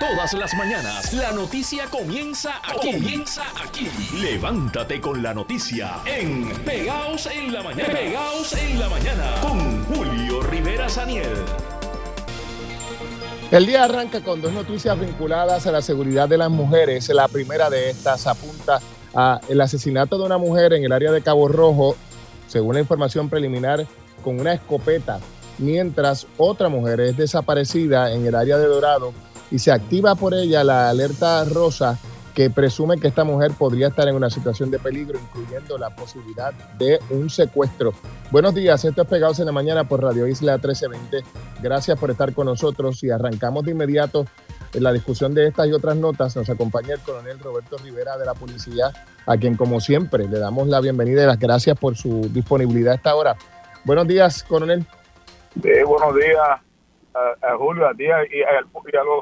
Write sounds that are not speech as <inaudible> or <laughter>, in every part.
Todas las mañanas la noticia comienza aquí. Comienza aquí. Levántate con la noticia en Pegaos en la mañana. Pegaos en la mañana con Julio Rivera Saniel. El día arranca con dos noticias vinculadas a la seguridad de las mujeres. La primera de estas apunta a el asesinato de una mujer en el área de Cabo Rojo, según la información preliminar, con una escopeta, mientras otra mujer es desaparecida en el área de Dorado y se activa por ella la alerta rosa que presume que esta mujer podría estar en una situación de peligro, incluyendo la posibilidad de un secuestro. Buenos días, esto es Pegados en la Mañana por Radio Isla 1320. Gracias por estar con nosotros y arrancamos de inmediato en la discusión de estas y otras notas. Nos acompaña el coronel Roberto Rivera de la Policía, a quien como siempre le damos la bienvenida y las gracias por su disponibilidad a esta hora. Buenos días, coronel. Sí, buenos días a, Julio, a ti y a, y a los.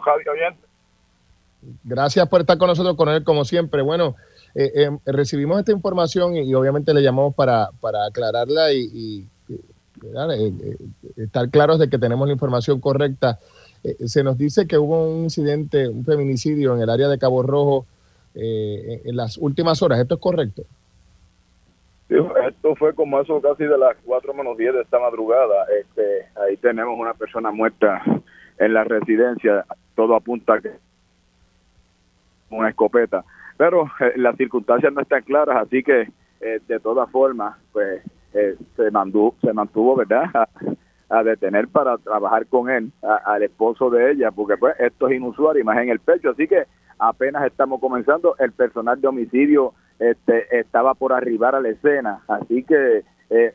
Gracias por estar con nosotros, coronel, como siempre. Bueno, eh, eh, recibimos esta información y, obviamente le llamamos para, para aclararla y, eh, estar claros de que tenemos la información correcta. se nos dice que hubo un incidente, un feminicidio en el área de Cabo Rojo en, las últimas horas. ¿Esto es correcto? Esto fue como eso casi de las 4 menos 10 de esta madrugada. Este, ahí tenemos una persona muerta en la residencia. Todo apunta a que una escopeta. Pero eh, las circunstancias no están claras, así que eh, de todas formas, pues eh, se, mandó, se mantuvo, ¿verdad? A, detener para trabajar con él, al esposo de ella, porque pues esto es inusual y más en el pecho, así que apenas estamos comenzando, el personal de homicidio este, estaba por arribar a la escena, así que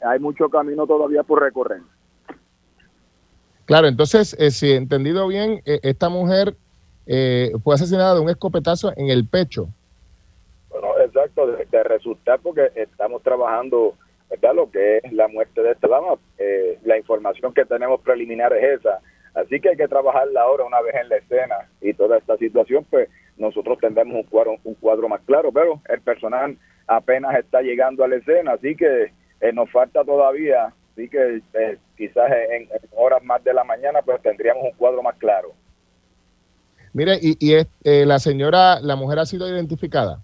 hay mucho camino todavía por recorrer. Claro, entonces, si he entendido bien, esta mujer eh, fue asesinada de un escopetazo en el pecho. Bueno, exacto, de, resultar porque estamos trabajando, ¿verdad? Lo que es la muerte de esta dama, eh, la información que tenemos preliminar es esa. Así que hay que trabajarla ahora una vez en la escena y toda esta situación, pues nosotros tendremos un cuadro, un cuadro más claro, pero el personal apenas está llegando a la escena, así que eh, nos falta todavía, así que eh, quizás en, horas más de la mañana pues tendríamos un cuadro más claro. Mire, ¿y, y eh, la señora, la mujer ha sido identificada?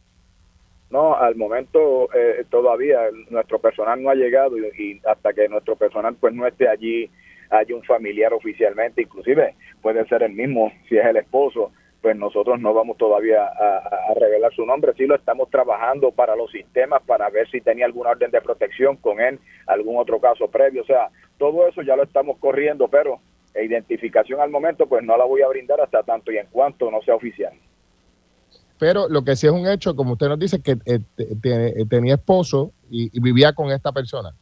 No, al momento eh, todavía nuestro personal no ha llegado y, hasta que nuestro personal pues no esté allí, hay un familiar oficialmente, inclusive puede ser el mismo, si es el esposo, pues nosotros no vamos todavía a, revelar su nombre, sí lo estamos trabajando para los sistemas, para ver si tenía alguna orden de protección con él, algún otro caso previo, o sea, todo eso ya lo estamos corriendo, pero identificación al momento, pues no la voy a brindar hasta tanto y en cuanto no sea oficial. Pero lo que sí es un hecho, como usted nos dice, que eh, eh, tenía esposo y, vivía con esta persona.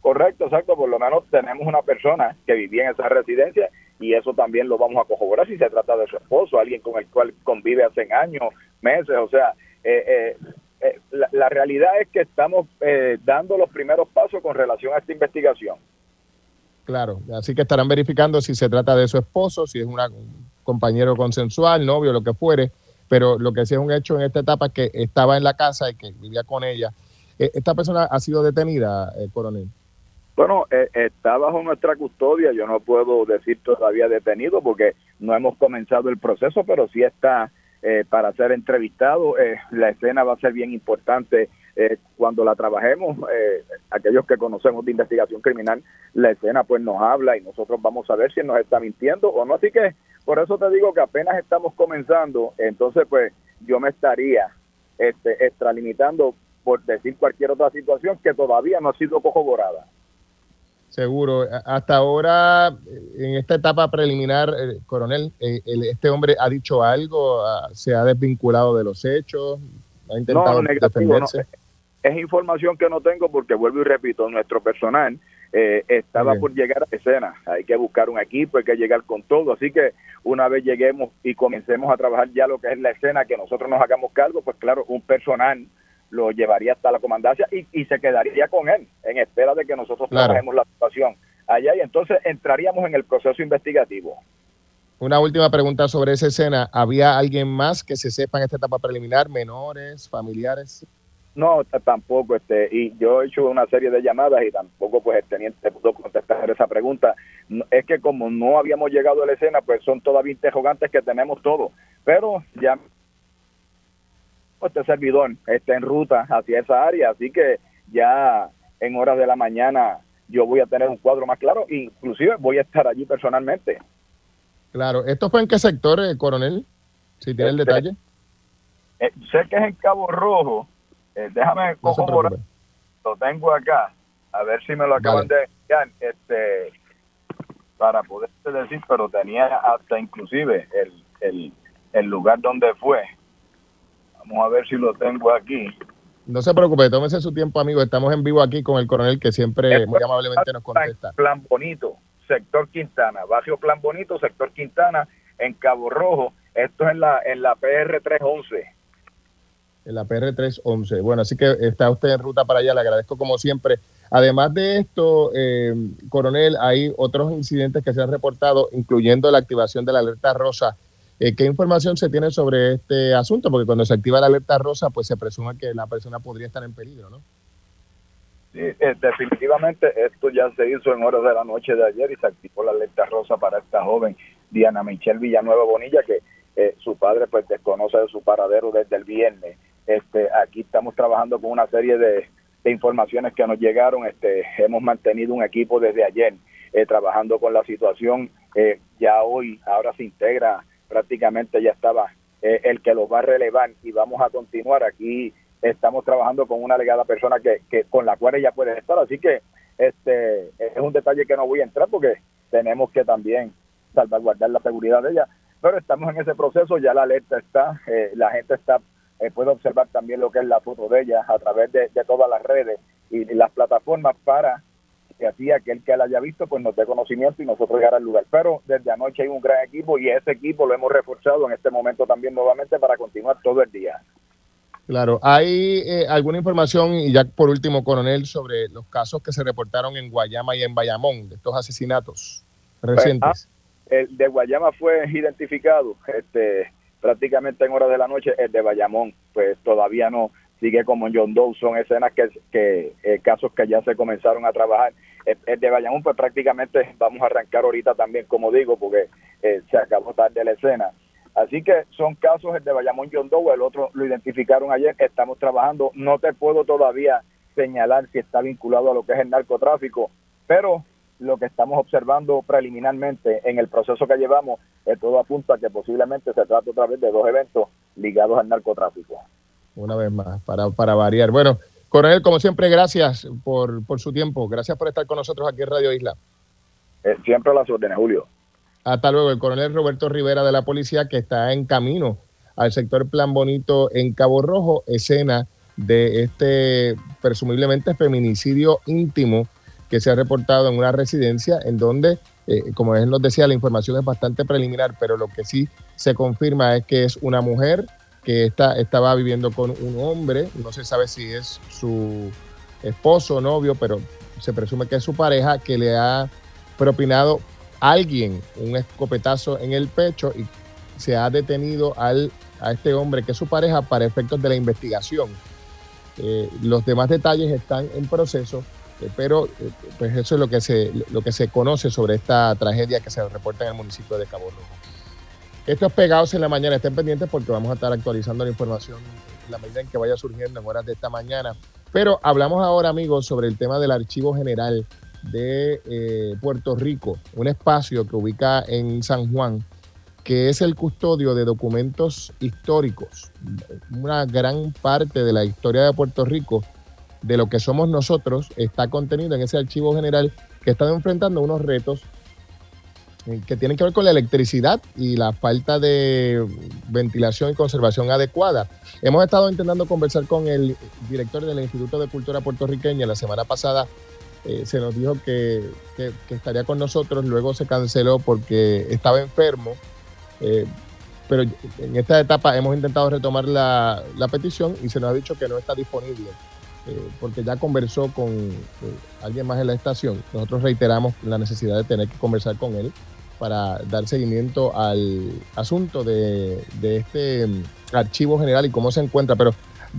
Correcto, exacto. Por lo menos tenemos una persona que vivía en esa residencia y eso también lo vamos a corroborar si se trata de su esposo, alguien con el cual convive hace años, meses. O sea, eh, la, la, realidad es que estamos dando los primeros pasos con relación a esta investigación. Claro, así que estarán verificando si se trata de su esposo, si es un compañero consensual, novio, lo que fuere, pero lo que sí es un hecho en esta etapa es que estaba en la casa y que vivía con ella. Eh, ¿Esta persona ha sido detenida, eh, coronel? Bueno, eh, está bajo nuestra custodia, yo no puedo decir todavía detenido porque no hemos comenzado el proceso, pero sí está para ser entrevistado. la escena va a ser bien importante eh, cuando la trabajemos, eh, aquellos que conocemos de investigación criminal, la escena pues nos habla y nosotros vamos a ver si nos está mintiendo o no. Así que por eso te digo que apenas estamos comenzando, entonces pues yo me estaría este, extralimitando por decir cualquier otra situación que todavía no ha sido corroborada. Seguro. Hasta ahora, en esta etapa preliminar, eh, coronel, ¿este hombre ha dicho algo? ¿Se ha desvinculado de los hechos? ¿Ha intentado defenderse? Es información que no tengo porque vuelvo y repito, nuestro personal eh, estaba por llegar a escena. Hay que buscar un equipo, hay que llegar con todo. Así que una vez lleguemos y comencemos a trabajar ya lo que es la escena, que nosotros nos hagamos cargo, pues claro, un personal lo llevaría hasta la comandancia y, se quedaría con él en espera de que nosotros trabajemos la situación allá y entonces entraríamos en el proceso investigativo. Una última pregunta sobre esa escena. ¿Había alguien más que se sepa en esta etapa preliminar, menores, familiares? No, tampoco, este, y yo he hecho una serie de llamadas y tampoco pues el teniente pudo contestar esa pregunta. es que como no habíamos llegado a la escena, pues son todavía interrogantes que tenemos todos. Pero ya este servidor está en ruta hacia esa área, así que ya en horas de la mañana yo voy a tener un cuadro más claro, inclusive voy a estar allí personalmente. Claro, ¿esto fue en qué sector, eh, coronel? Si tiene el este, detalle. Eh, sé que es en Cabo Rojo, eh, déjame no lo tengo acá, a ver si me lo acaban de enviar, este, para poderte decir, pero tenía hasta inclusive el, el, el lugar donde fue. Vamos a ver si lo tengo aquí. No se preocupe, tómese su tiempo, amigo. Estamos en vivo aquí con el coronel que siempre muy amablemente nos contesta. Plan Bonito, sector Quintana, barrio Plan Bonito, sector Quintana, en Cabo Rojo. Esto es en la, en la PR 311. En la PR 311. Bueno, así que está usted en ruta para allá. Le agradezco como siempre. Además de esto, eh, coronel, hay otros incidentes que se han reportado, incluyendo la activación de la alerta rosa eh, ¿Qué información se tiene sobre este asunto? Porque cuando se activa la alerta rosa, pues se presume que la persona podría estar en peligro, ¿no? Sí, eh, definitivamente esto ya se hizo en horas de la noche de ayer y se activó la alerta rosa para esta joven Diana Michelle Villanueva Bonilla, que eh, su padre pues desconoce de su paradero desde el viernes. Este, aquí estamos trabajando con una serie de, informaciones que nos llegaron. Este, hemos mantenido un equipo desde ayer trabajando con la situación. ya hoy, ahora se integra prácticamente ya estaba eh, el que los va a relevar y vamos a continuar. Aquí estamos trabajando con una legada persona que, que con la cual ella puede estar, así que este es un detalle que no voy a entrar porque tenemos que también salvaguardar la seguridad de ella, pero estamos en ese proceso, ya la alerta está, eh, la gente está eh, puede observar también lo que es la foto de ella a través de, todas las redes y las plataformas para así aquel que la haya visto pues nos dé conocimiento y nosotros llegar al lugar. Pero desde anoche hay un gran equipo y ese equipo lo hemos reforzado en este momento también nuevamente para continuar todo el día. Claro, ¿hay eh, alguna información, y ya por último, coronel, sobre los casos que se reportaron en Guayama y en Bayamón, de estos asesinatos pues, recientes? Ah, el de Guayama fue identificado este, prácticamente en horas de la noche, el de Bayamón, pues todavía no, sigue como en John Doe, son escenas que, que eh, casos que ya se comenzaron a trabajar. El, de Bayamón, pues prácticamente vamos a arrancar ahorita también, como digo, porque eh, se acabó tarde la escena. Así que son casos, el de Bayamón John Doe, el otro lo identificaron ayer, estamos trabajando. No te puedo todavía señalar si está vinculado a lo que es el narcotráfico, pero lo que estamos observando preliminarmente en el proceso que llevamos, eh, todo apunta a que posiblemente se trata otra vez de dos eventos ligados al narcotráfico una vez más, para, para variar. Bueno, coronel, como siempre, gracias por, por su tiempo. Gracias por estar con nosotros aquí en Radio Isla. Eh, siempre a las órdenes, Julio. Hasta luego, el coronel Roberto Rivera de la policía que está en camino al sector Plan Bonito en Cabo Rojo, escena de este presumiblemente feminicidio íntimo que se ha reportado en una residencia en donde, eh, como él nos decía, la información es bastante preliminar, pero lo que sí se confirma es que es una mujer que está, estaba viviendo con un hombre, no se sabe si es su esposo o novio, pero se presume que es su pareja, que le ha propinado a alguien un escopetazo en el pecho y se ha detenido al, a este hombre que es su pareja para efectos de la investigación. Eh, los demás detalles están en proceso, eh, pero eh, pues eso es lo que, se, lo que se conoce sobre esta tragedia que se reporta en el municipio de Cabo Rojo. Estos pegados en la mañana, estén pendientes porque vamos a estar actualizando la información en la medida en que vaya surgiendo en horas de esta mañana. Pero hablamos ahora, amigos, sobre el tema del Archivo General de eh, Puerto Rico, un espacio que ubica en San Juan, que es el custodio de documentos históricos. Una gran parte de la historia de Puerto Rico, de lo que somos nosotros, está contenido en ese archivo general que está enfrentando unos retos que tienen que ver con la electricidad y la falta de ventilación y conservación adecuada. Hemos estado intentando conversar con el director del Instituto de Cultura Puertorriqueña. La semana pasada eh, se nos dijo que, estaría con nosotros, luego se canceló porque estaba enfermo. Eh, pero en esta etapa hemos intentado retomar la, petición y se nos ha dicho que no está disponible. porque ya conversó con alguien más en la estación. Nosotros reiteramos la necesidad de tener que conversar con él para dar seguimiento al asunto de, este mm, archivo general y cómo se encuentra. Pero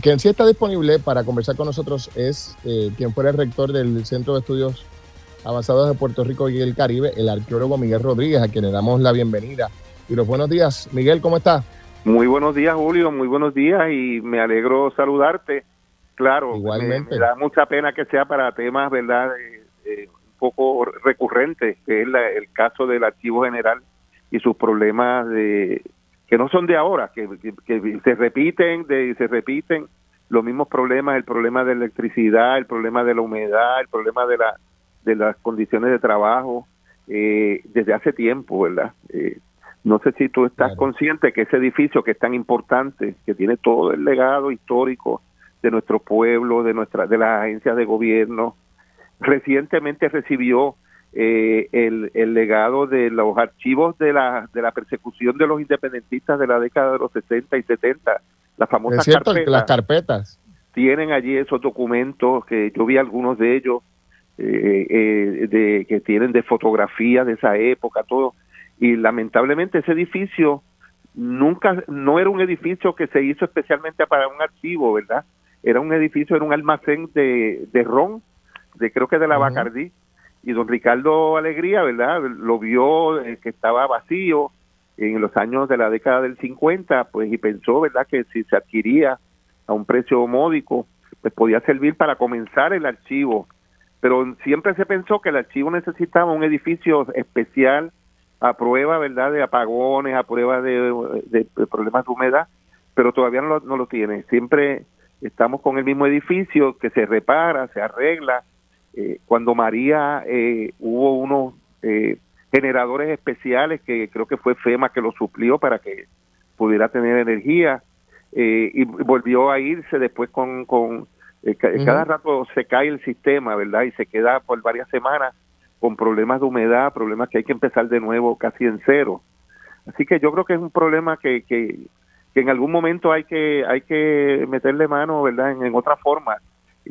quien sí está disponible para conversar con nosotros es eh, quien fuera el rector del Centro de Estudios avanzados de Puerto Rico y el Caribe, el arqueólogo Miguel Rodríguez, a quien le damos la bienvenida. Y los buenos días. Miguel, ¿cómo está? Muy buenos días, Julio, muy buenos días y me alegro saludarte. Claro, Igualmente. Me, da mucha pena que sea para temas, ¿verdad?, un poco recurrentes, que es el caso del Archivo General y sus problemas de que no son de ahora, que, se repiten, de, se repiten los mismos problemas, el problema de electricidad, el problema de la humedad, el problema de, la, de las condiciones de trabajo, eh, desde hace tiempo, ¿verdad? Eh, no sé si tú estás consciente que ese edificio que es tan importante, que tiene todo el legado histórico de nuestro pueblo, de nuestra, de las agencias de gobierno, recientemente recibió eh, el, el, legado de los archivos de la, de la persecución de los independentistas de la década de los 60 y 70, las famosas carpetas. Las carpetas. Tienen allí esos documentos, que yo vi algunos de ellos, eh, eh, de, que tienen de fotografías de esa época, todo. Y lamentablemente ese edificio nunca, no era un edificio que se hizo especialmente para un archivo, ¿verdad? Era un edificio, era un almacén de, de ron, de creo que de la Bacardí y don Ricardo Alegría, ¿verdad? Lo vio eh, que estaba vacío en los años de la década del 50, pues y pensó, ¿verdad? Que si se adquiría a un precio módico, pues podía servir para comenzar el archivo. Pero siempre se pensó que el archivo necesitaba un edificio especial a prueba, ¿verdad? De apagones, a prueba de, problemas de humedad, pero todavía no lo, no lo tiene. Siempre estamos con el mismo edificio que se repara, se arregla, eh, cuando María eh, hubo unos eh, generadores especiales que creo que fue FEMA que lo suplió para que pudiera tener energía y volvió a irse después con, con cada rato se cae el sistema, ¿verdad? Y se queda por varias semanas con problemas de humedad, problemas que hay que empezar de nuevo casi en cero. Así que yo creo que es un problema que, que, que en algún momento hay que hay que meterle mano, ¿verdad? en otra forma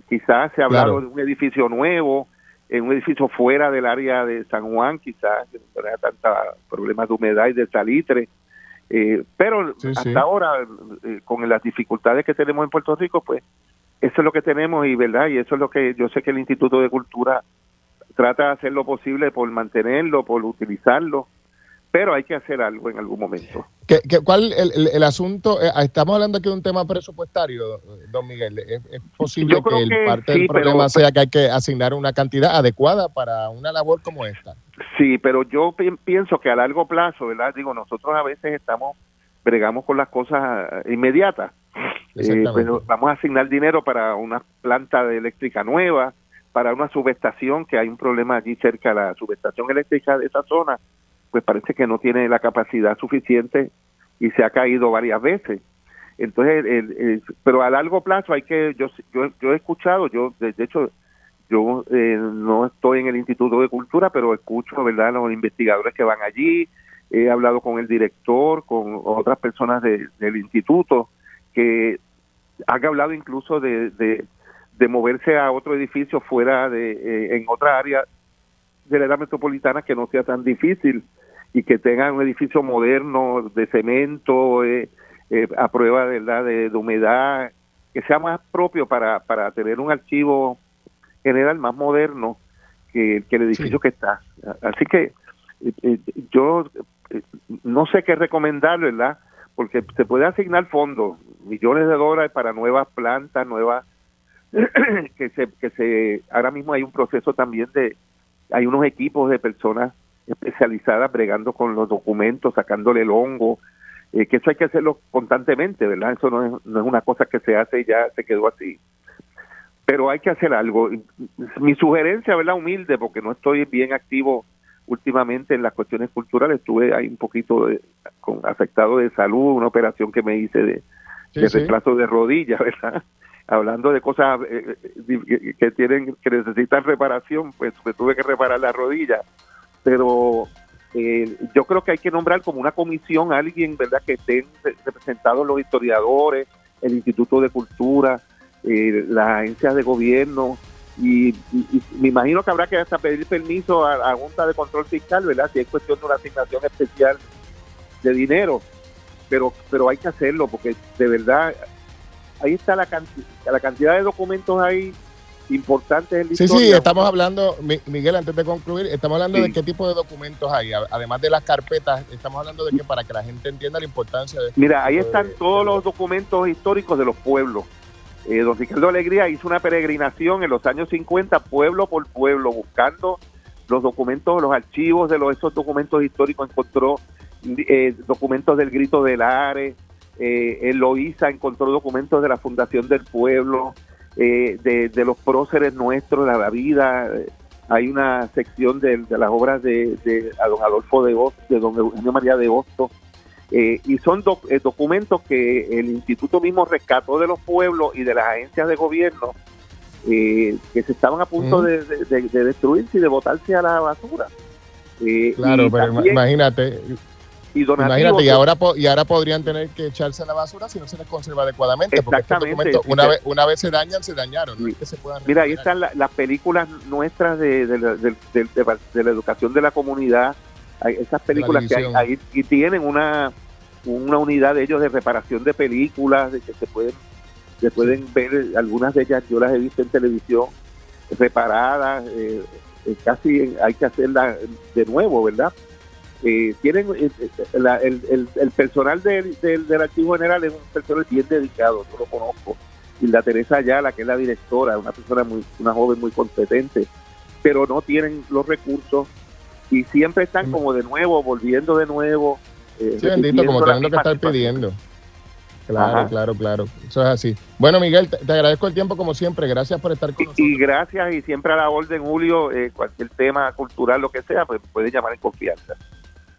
Quizás se ha hablado de un edificio nuevo, en un edificio fuera del área de San Juan, quizás no haya tantos problemas de humedad y de salitre. Eh, pero hasta ahora, eh, con las dificultades que tenemos en Puerto Rico, pues eso es lo que tenemos y verdad, y eso es lo que yo sé que el Instituto de Cultura trata de hacer lo posible por mantenerlo, por utilizarlo, pero hay que hacer algo en algún momento. ¿Qué, cuál el, el, asunto? Eh, estamos hablando aquí de un tema presupuestario, don Miguel. ¿Es, posible que, el parte del problema sea que hay que asignar una cantidad adecuada para una labor como esta? Sí, pero yo pienso que a largo plazo, ¿verdad? Digo, nosotros a veces estamos, bregamos con las cosas inmediatas. Eh, pero vamos a asignar dinero para una planta de eléctrica nueva, para una subestación, que hay un problema allí cerca de la subestación eléctrica de esa zona pues parece que no tiene la capacidad suficiente y se ha caído varias veces. Entonces, el, pero a largo plazo hay que, yo, yo, he escuchado, yo de, hecho, yo eh, no estoy en el Instituto de Cultura, pero escucho, ¿verdad?, los investigadores que van allí, he hablado con el director, con otras personas del instituto, que han hablado incluso de, de, moverse a otro edificio fuera de, eh, en otra área de la edad metropolitana que no sea tan difícil y que tengan un edificio moderno de cemento eh, eh, a prueba ¿verdad? De, humedad, que sea más propio para, para tener un archivo general más moderno que, el edificio que está. Así que eh, yo no sé qué recomendar, ¿verdad? Porque se puede asignar fondos, millones de dólares para nuevas plantas, nuevas <clears throat> que se que se ahora mismo hay un proceso también de hay unos equipos de personas especializadas bregando con los documentos, sacándole el hongo, eh, que eso hay que hacerlo constantemente, ¿verdad? Eso no es, no es una cosa que se hace y ya se quedó así. Pero hay que hacer algo. Mi sugerencia, ¿verdad? Humilde, porque no estoy bien activo últimamente en las cuestiones culturales, estuve ahí un poquito con, afectado de salud, una operación que me hice de, de reemplazo de rodilla, <laughs> ¿verdad? hablando de cosas eh, eh, que tienen que necesitan reparación, pues me tuve que reparar la rodilla, pero eh, yo creo que hay que nombrar como una comisión a alguien, ¿verdad?, que estén representados los historiadores, el Instituto de Cultura, las agencias de gobierno, y, me imagino que habrá que hasta pedir permiso a la Junta de Control Fiscal, ¿verdad?, si es cuestión de una asignación especial de dinero, pero, pero hay que hacerlo, porque de verdad ahí está la, cantidad, la cantidad de documentos ahí importantes en la sí, Sí, estamos hablando, Miguel, antes de concluir, estamos hablando de qué tipo de documentos hay, además de las carpetas, estamos hablando de que para que la gente entienda la importancia de... Mira, ahí están todos los documentos históricos de los pueblos. Eh, don Ricardo Alegría hizo una peregrinación en los años 50, pueblo por pueblo, buscando los documentos, los archivos de los, esos documentos históricos, encontró eh, documentos del Grito del Are, eh, en Loíza encontró documentos de la Fundación del Pueblo, eh, de, los próceres nuestros, de la vida. Hay una sección de, las obras de, don Adolfo de de don Eugenio María de Hosto, eh, y son eh, documentos que el instituto mismo rescató de los pueblos y de las agencias de gobierno que se estaban a punto de, destruirse y de botarse a la basura. claro, pero imagínate, y Imagínate, y ahora, y ahora podrían tener que echarse a la basura si no se les conserva adecuadamente. Porque estos documentos, una, vez, una vez se dañan, se dañaron. Mira, ahí están las películas nuestras de, la educación de la comunidad. esas películas que hay ahí y tienen una, una unidad de ellos de reparación de películas, de que se pueden, se pueden ver, algunas de ellas yo las he visto en televisión reparadas, eh, eh, casi hay que hacerlas de nuevo, ¿verdad? Eh, tienen eh, eh, el, personal del, del, Archivo General es un personal bien dedicado, yo lo conozco. Y la Teresa Ayala, que es la directora, una persona muy, una joven muy competente, pero no tienen los recursos y siempre están como de nuevo, volviendo de nuevo. sí, bendito, como teniendo que estar pidiendo. Claro, claro, claro. Eso es así. Bueno, Miguel, te, agradezco el tiempo como siempre. Gracias por estar con nosotros. Y gracias y siempre a la orden, Julio. cualquier tema cultural, lo que sea, pues puede llamar en confianza.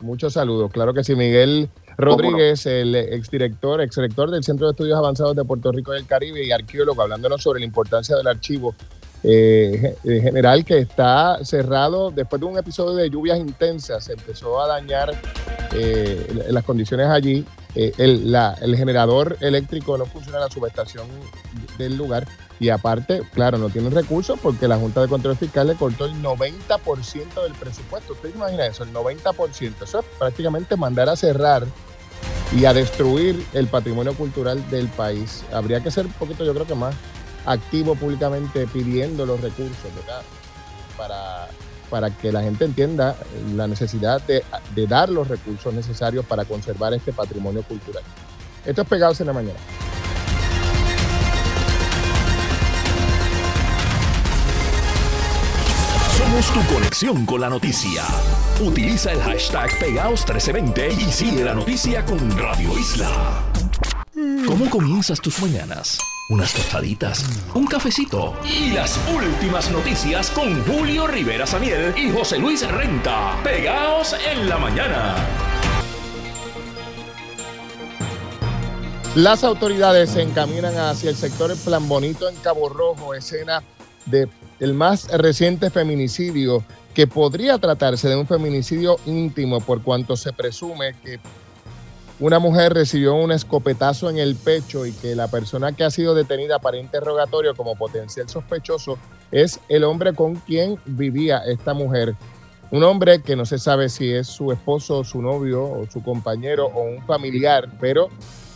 Muchos saludos. Claro que sí, Miguel Rodríguez, el exdirector, exdirector del Centro de Estudios Avanzados de Puerto Rico y el Caribe y arqueólogo, hablándonos sobre la importancia del archivo eh, general que está cerrado después de un episodio de lluvias intensas. Se empezó a dañar eh, las condiciones allí. Eh, el, el generador eléctrico no funciona en la subestación del lugar y aparte, claro, no tienen recursos porque la Junta de Control Fiscal le cortó el 90% del presupuesto. ¿Usted imagina eso? El 90%. Eso es prácticamente mandar a cerrar y a destruir el patrimonio cultural del país. Habría que ser un poquito, yo creo que más activo públicamente pidiendo los recursos, ¿verdad? Para, para que la gente entienda la necesidad de, de dar los recursos necesarios para conservar este patrimonio cultural. Esto es Pegados en la Mañana. Tu conexión con la noticia. Utiliza el hashtag Pegaos1320 y sigue la noticia con Radio Isla. ¿Cómo comienzas tus mañanas? Unas tostaditas, un cafecito y las últimas noticias con Julio Rivera Samiel y José Luis Renta. Pegaos en la mañana. Las autoridades se encaminan hacia el sector Plan Bonito en Cabo Rojo, escena de el más reciente feminicidio, que podría tratarse de un feminicidio íntimo por cuanto se presume que una mujer recibió un escopetazo en el pecho y que la persona que ha sido detenida para interrogatorio como potencial sospechoso es el hombre con quien vivía esta mujer. Un hombre que no se sabe si es su esposo, su novio o su compañero o un familiar, pero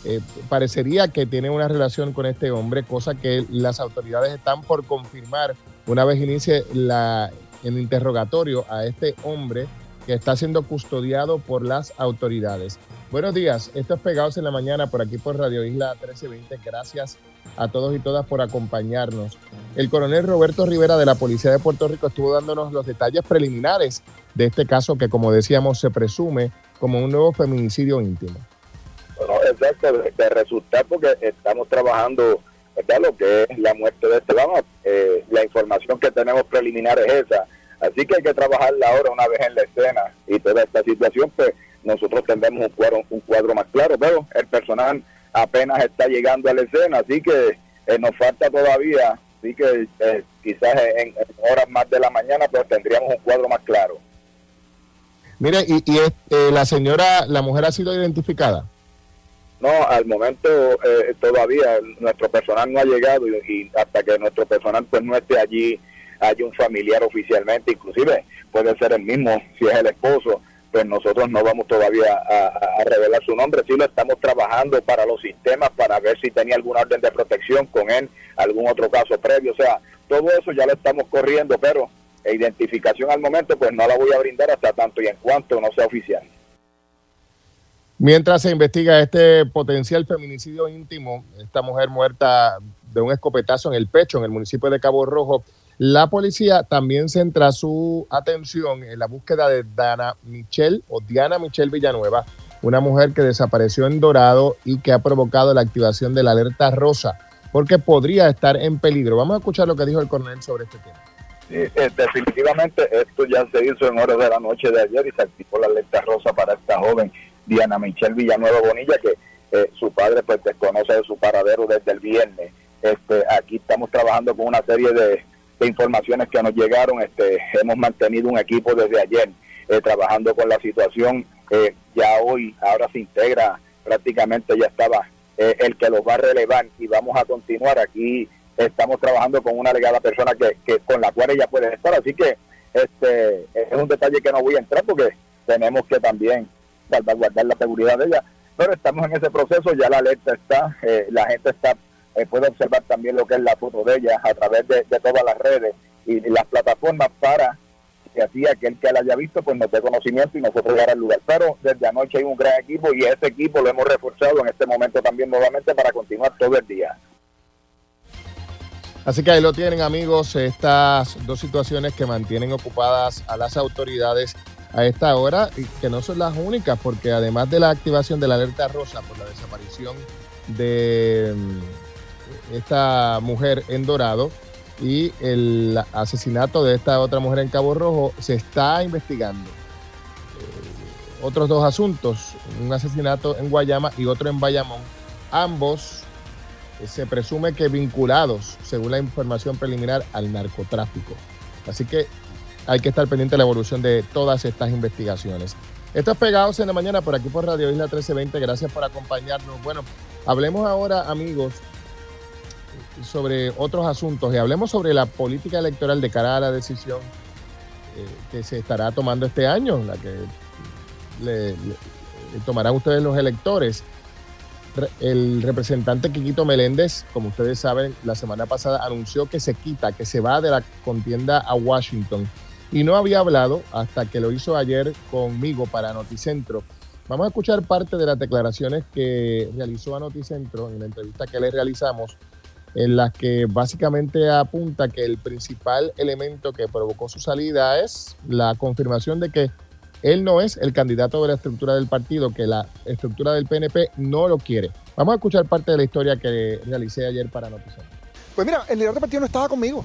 eh, parecería que tiene una relación con este hombre, cosa que las autoridades están por confirmar una vez inicie la, el interrogatorio a este hombre que está siendo custodiado por las autoridades. Buenos días, esto es Pegados en la Mañana por aquí por Radio Isla 1320. Gracias a todos y todas por acompañarnos. El coronel Roberto Rivera de la Policía de Puerto Rico estuvo dándonos los detalles preliminares de este caso que, como decíamos, se presume como un nuevo feminicidio íntimo. Bueno, exacto, de resultar porque estamos trabajando ¿verdad? lo que es la muerte de este vamos eh, la información que tenemos preliminar es esa. Así que hay que trabajarla ahora una vez en la escena y toda esta situación, pues nosotros tendremos un cuadro, un cuadro más claro, pero el personal apenas está llegando a la escena, así que eh, nos falta todavía, así que eh, quizás en, horas más de la mañana pues tendríamos un cuadro más claro. Mire, y, y la señora, la mujer ha sido identificada. No, al momento eh, todavía nuestro personal no ha llegado y, hasta que nuestro personal pues no esté allí, hay un familiar oficialmente, inclusive puede ser el mismo si es el esposo, pues nosotros no vamos todavía a, revelar su nombre, sí lo estamos trabajando para los sistemas, para ver si tenía alguna orden de protección con él, algún otro caso previo, o sea, todo eso ya lo estamos corriendo, pero identificación al momento pues no la voy a brindar hasta tanto y en cuanto no sea oficial. Mientras se investiga este potencial feminicidio íntimo, esta mujer muerta de un escopetazo en el pecho en el municipio de Cabo Rojo, la policía también centra su atención en la búsqueda de Dana Michelle o Diana Michelle Villanueva, una mujer que desapareció en Dorado y que ha provocado la activación de la alerta rosa porque podría estar en peligro. Vamos a escuchar lo que dijo el coronel sobre este tema. Eh, definitivamente esto ya se hizo en horas de la noche de ayer y se activó la alerta rosa para esta joven Diana Michelle Villanueva Bonilla que eh, su padre pues desconoce de su paradero desde el viernes. Este, aquí estamos trabajando con una serie de, informaciones que nos llegaron. Este, hemos mantenido un equipo desde ayer eh, trabajando con la situación. ya hoy, ahora se integra prácticamente ya estaba el que los va a relevar y vamos a continuar aquí estamos trabajando con una legada persona que, que con la cual ella puede estar. Así que este es un detalle que no voy a entrar porque tenemos que también salvaguardar la seguridad de ella. Pero estamos en ese proceso, ya la alerta está, eh, la gente está eh, puede observar también lo que es la foto de ella a través de, todas las redes y, las plataformas para que así aquel que la haya visto pues nos dé conocimiento y nosotros llegar al lugar. Pero desde anoche hay un gran equipo y ese equipo lo hemos reforzado en este momento también nuevamente para continuar todo el día. Así que ahí lo tienen amigos, estas dos situaciones que mantienen ocupadas a las autoridades a esta hora y que no son las únicas, porque además de la activación de la alerta rosa por la desaparición de mm, esta mujer en Dorado y el asesinato de esta otra mujer en Cabo Rojo, se está investigando eh, otros dos asuntos, un asesinato en Guayama y otro en Bayamón, ambos se presume que vinculados, según la información preliminar, al narcotráfico. Así que hay que estar pendiente de la evolución de todas estas investigaciones. Esto es Pegados en la Mañana por aquí por Radio Isla 1320. Gracias por acompañarnos. Bueno, hablemos ahora, amigos, sobre otros asuntos y hablemos sobre la política electoral de cara a la decisión eh, que se estará tomando este año, la que le tomarán ustedes los electores el representante Quiquito Meléndez, como ustedes saben, la semana pasada anunció que se quita, que se va de la contienda a Washington. Y no había hablado hasta que lo hizo ayer conmigo para Noticentro. Vamos a escuchar parte de las declaraciones que realizó a Noticentro en la entrevista que le realizamos, en las que básicamente apunta que el principal elemento que provocó su salida es la confirmación de que él no es el candidato de la estructura del partido, que la estructura del PNP no lo quiere. Vamos a escuchar parte de la historia que realicé ayer para Noticias. Pues mira, el líder del partido no estaba conmigo.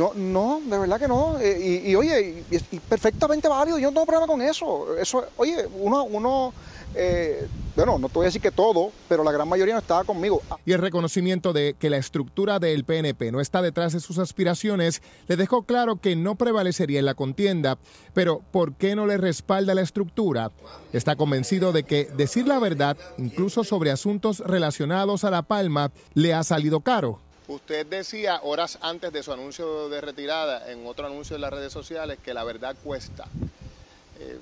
Yo, no, de verdad que no. Eh, y, oye, y, perfectamente válido, yo no tengo problema con eso. Eso, oye, uno, uno eh, bueno, no te voy a decir que todo, pero la gran mayoría no estaba conmigo. Y el reconocimiento de que la estructura del PNP no está detrás de sus aspiraciones le dejó claro que no prevalecería en la contienda. Pero, ¿por qué no le respalda la estructura? Está convencido de que decir la verdad, incluso sobre asuntos relacionados a La Palma, le ha salido caro. Usted decía horas antes de su anuncio de retirada, en otro anuncio en las redes sociales, que la verdad cuesta. Eh,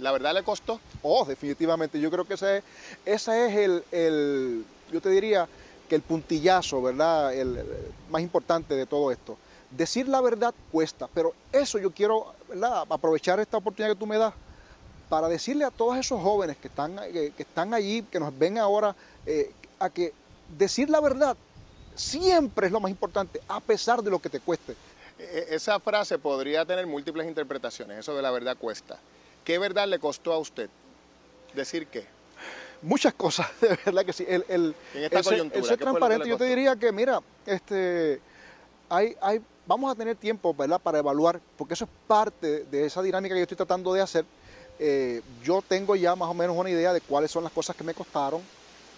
¿La verdad le costó? Oh, definitivamente. Yo creo que ese, ese es el, yo te diría que el puntillazo, ¿verdad? El, más importante de todo esto. Decir la verdad cuesta, pero eso yo quiero, ¿verdad? Aprovechar esta oportunidad que tú me das para decirle a todos esos jóvenes que están, que, están allí, que nos ven ahora, eh, a que decir la verdad siempre es lo más importante, a pesar de lo que te cueste. E, e, esa frase podría tener múltiples interpretaciones, eso de la verdad cuesta. ¿Qué verdad le costó a usted decir qué? Muchas cosas, <laughs> de verdad que sí. El, el, ser transparente, yo te diría que, mira, este, hay, hay, vamos a tener tiempo, ¿verdad?, para evaluar, porque eso es parte de esa dinámica que yo estoy tratando de hacer. Eh, yo tengo ya más o menos una idea de cuáles son las cosas que me costaron.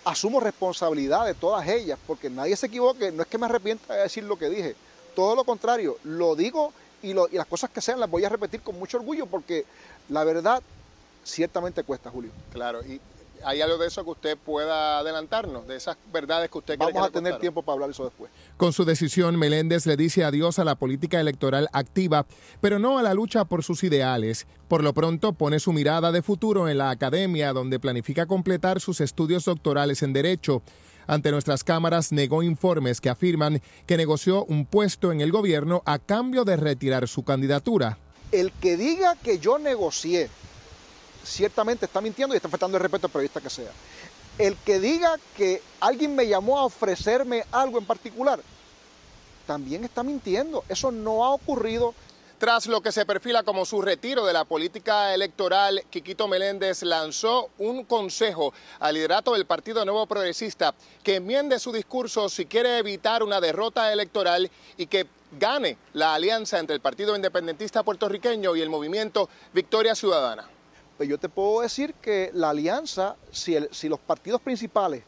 Asumo responsabilidad de todas ellas, porque nadie se equivoque. No es que me arrepienta de decir lo que dije. Todo lo contrario, lo digo y, y las cosas que sean las voy a repetir con mucho orgullo, porque la verdad ciertamente cuesta, Julio. Claro, y ¿Hay algo de eso que usted pueda adelantarnos, de esas verdades que usted Vamos Vamos a tener tiempo para hablar eso después. Con su decisión, Meléndez le dice adiós a la política electoral activa, pero no a la lucha por sus ideales. Por lo pronto, pone su mirada de futuro en la academia, donde planifica completar sus estudios doctorales en Derecho. ante nuestras cámaras negó informes que afirman que negoció un puesto en el gobierno a cambio de retirar su candidatura. El que diga que yo negocié, ciertamente está mintiendo y está faltando el respeto al periodista que sea. El que diga que alguien me llamó a ofrecerme algo en particular, también está mintiendo. Eso no ha ocurrido. Tras lo que se perfila como su retiro de la política electoral, Quiquito Meléndez lanzó un consejo al liderato del Partido Nuevo Progresista que enmiende su discurso si quiere evitar una derrota electoral y que gane la alianza entre el Partido Independentista Puertorriqueño y el movimiento Victoria Ciudadana. Pues yo te puedo decir que la alianza, si, si los partidos principales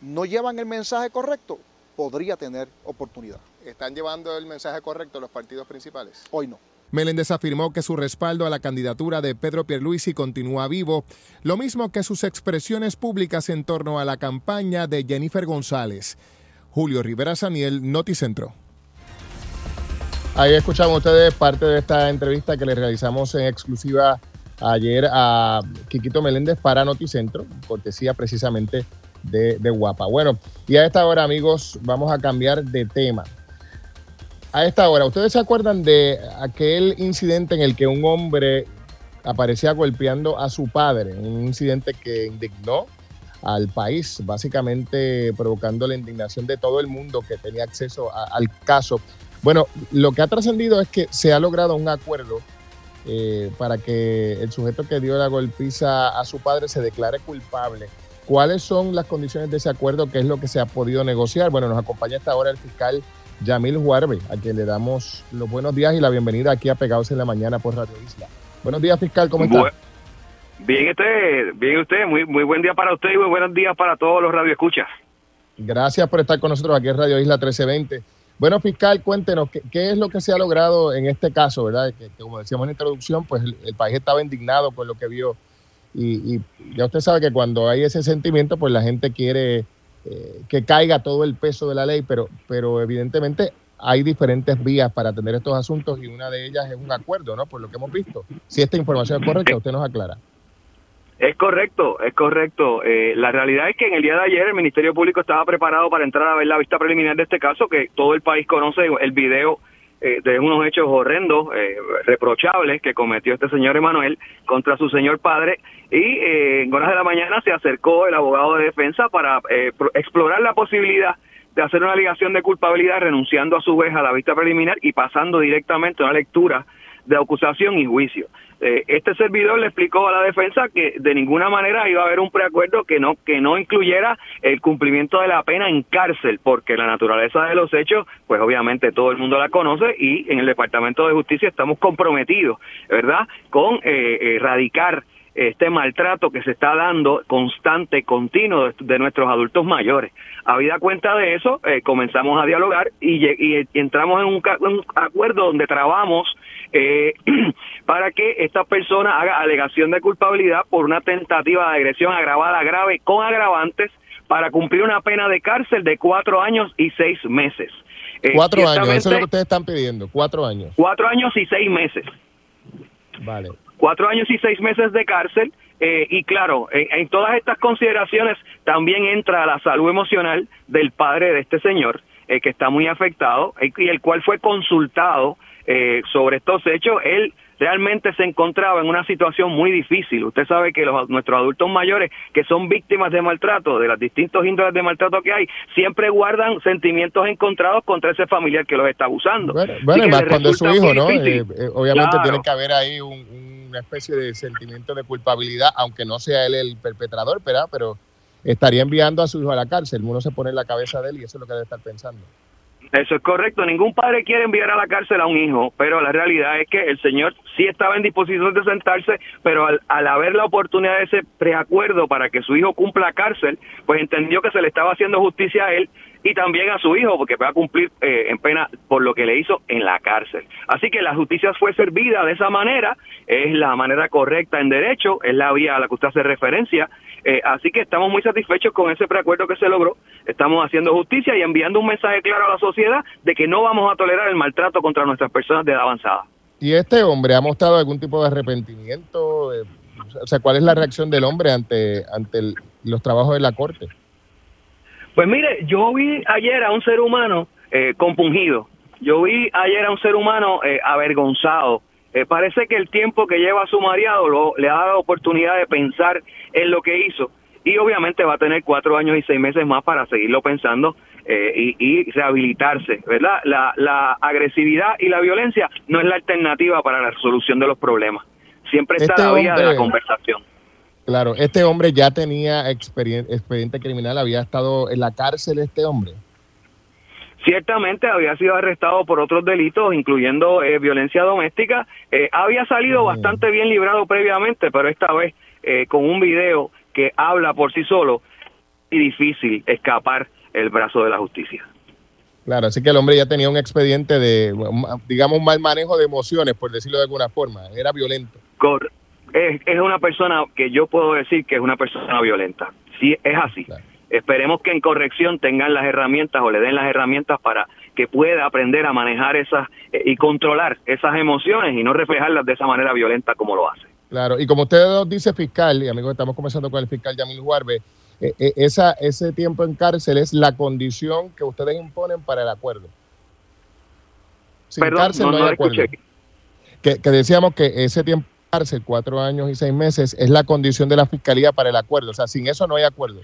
no llevan el mensaje correcto, podría tener oportunidad. ¿Están llevando el mensaje correcto los partidos principales? Hoy no. Meléndez afirmó que su respaldo a la candidatura de Pedro Pierluisi continúa vivo, lo mismo que sus expresiones públicas en torno a la campaña de Jennifer González. Julio Rivera Saniel, Noticentro. Ahí escuchamos ustedes parte de esta entrevista que le realizamos en exclusiva ayer a Quiquito Meléndez para Noticentro, cortesía precisamente de, de Guapa. Bueno, y a esta hora, amigos, vamos a cambiar de tema a esta hora, ¿ustedes se acuerdan de aquel incidente en el que un hombre aparecía golpeando a su padre? Un incidente que indignó al país, básicamente provocando la indignación de todo el mundo que tenía acceso al caso. Bueno, lo que ha trascendido es que se ha logrado un acuerdo eh, para que el sujeto que dio la golpiza a su padre se declare culpable. ¿Cuáles son las condiciones de ese acuerdo? ¿Qué es lo que se ha podido negociar? Bueno, nos acompaña hasta ahora el fiscal Yamil Huarbe, a quien le damos los buenos días y la bienvenida aquí a Pegados en la Mañana por Radio Isla. Buenos días, fiscal, ¿cómo está? Bien usted, bien usted, muy, muy buen día para usted y muy buenos días para todos los radioescuchas. Gracias por estar con nosotros aquí en Radio Isla 1320. Bueno, fiscal, cuéntenos, ¿qué, es lo que se ha logrado en este caso, verdad? Que, como decíamos en la introducción, pues el, país estaba indignado con lo que vio y, y, ya usted sabe que cuando hay ese sentimiento, pues la gente quiere eh, que caiga todo el peso de la ley, pero, pero evidentemente hay diferentes vías para atender estos asuntos y una de ellas es un acuerdo, ¿no? Por lo que hemos visto. Si esta información es correcta, usted nos aclara. Es correcto, es correcto. Eh, la realidad es que en el día de ayer el Ministerio Público estaba preparado para entrar a ver la vista preliminar de este caso, que todo el país conoce el video eh, de unos hechos horrendos, eh, reprochables que cometió este señor Emanuel contra su señor padre y eh, en horas de la mañana se acercó el abogado de defensa para explorar la posibilidad de hacer una alegación de culpabilidad renunciando a su vez a la vista preliminar y pasando directamente a una lectura de acusación y juicio. Eh, este servidor le explicó a la defensa que de ninguna manera iba a haber un preacuerdo que no que no incluyera el cumplimiento de la pena en cárcel, porque la naturaleza de los hechos, pues obviamente todo el mundo la conoce y en el Departamento de Justicia estamos comprometidos, ¿verdad?, con eh, erradicar este maltrato que se está dando constante, continuo de, nuestros adultos mayores. Habida cuenta de eso, eh, comenzamos a dialogar y, y, entramos en un, un, acuerdo donde trabamos eh, <clears throat> para que esta persona haga alegación de culpabilidad por una tentativa de agresión agravada grave con agravantes para cumplir una pena de cárcel de cuatro años y seis meses. Eh, cuatro años, eso es lo que ustedes están pidiendo, cuatro años. Cuatro años y seis meses. Vale. Cuatro años y seis meses de cárcel. Eh, y claro, en, todas estas consideraciones también entra la salud emocional del padre de este señor, que está muy afectado y el cual fue consultado eh, sobre estos hechos, él realmente se encontraba en una situación muy difícil. Usted sabe que los, nuestros adultos mayores que son víctimas de maltrato, de las distintos índoles de maltrato que hay, siempre guardan sentimientos encontrados contra ese familiar que los está abusando. Bueno, más cuando es su hijo, ¿no? Eh, eh, obviamente tiene que haber ahí una especie de sentimiento de culpabilidad, aunque no sea él el perpetrador, ¿verdad? pero estaría enviando a su hijo a la cárcel. Uno se pone en la cabeza de él y eso es lo que debe estar pensando. Eso es correcto. Ningún padre quiere enviar a la cárcel a un hijo, pero la realidad es que el señor sí estaba en disposición de sentarse, pero al, haber la oportunidad de ese preacuerdo para que su hijo cumpla cárcel, pues entendió que se le estaba haciendo justicia a él y también a su hijo, porque va a cumplir eh, en pena por lo que le hizo en la cárcel. Así que la justicia fue servida de esa manera, es la manera correcta en derecho, es la vía a la que usted hace referencia, eh, así que estamos muy satisfechos con ese preacuerdo que se logró. Estamos haciendo justicia y enviando un mensaje claro a la sociedad de que no vamos a tolerar el maltrato contra nuestras personas de edad avanzada. ¿Y este hombre ha mostrado algún tipo de arrepentimiento? O sea, ¿cuál es la reacción del hombre ante, ante los trabajos de la Corte? Pues mire, yo vi ayer a un ser humano eh, compungido, yo vi ayer a un ser humano eh, avergonzado. Eh, parece que el tiempo que lleva su mareado lo, le ha dado oportunidad de pensar en lo que hizo y obviamente va a tener cuatro años y seis meses más para seguirlo pensando eh, y, rehabilitarse, ¿verdad? La, la agresividad y la violencia no es la alternativa para la resolución de los problemas. Siempre está este la vía de la conversación. Claro, este hombre ya tenía expediente criminal, había estado en la cárcel este hombre. Ciertamente había sido arrestado por otros delitos, incluyendo eh, violencia doméstica. Eh, había salido bastante bien librado previamente, pero esta vez con un video que habla por sí solo y difícil escapar el brazo de la justicia. Claro, así que el hombre ya tenía un expediente de, digamos, un mal manejo de emociones, por decirlo de alguna forma. Era violento. es, es, una persona que yo puedo decir que es una persona violenta. Sí, es así. Esperemos que en corrección tengan las herramientas o le den las herramientas para que pueda aprender a manejar esas eh, y controlar esas emociones y no reflejarlas de esa manera violenta como lo hace. Claro, y como usted dice fiscal, y amigos, estamos comenzando con el fiscal Yamil Juarbe, eh, eh, esa, ese tiempo en cárcel es la condición que ustedes imponen para el acuerdo. Sin cárcel no, hay acuerdo. Que, decíamos que ese tiempo en cárcel, cuatro años y seis meses, es la condición de la fiscalía para el acuerdo. O sea, sin eso no hay acuerdo.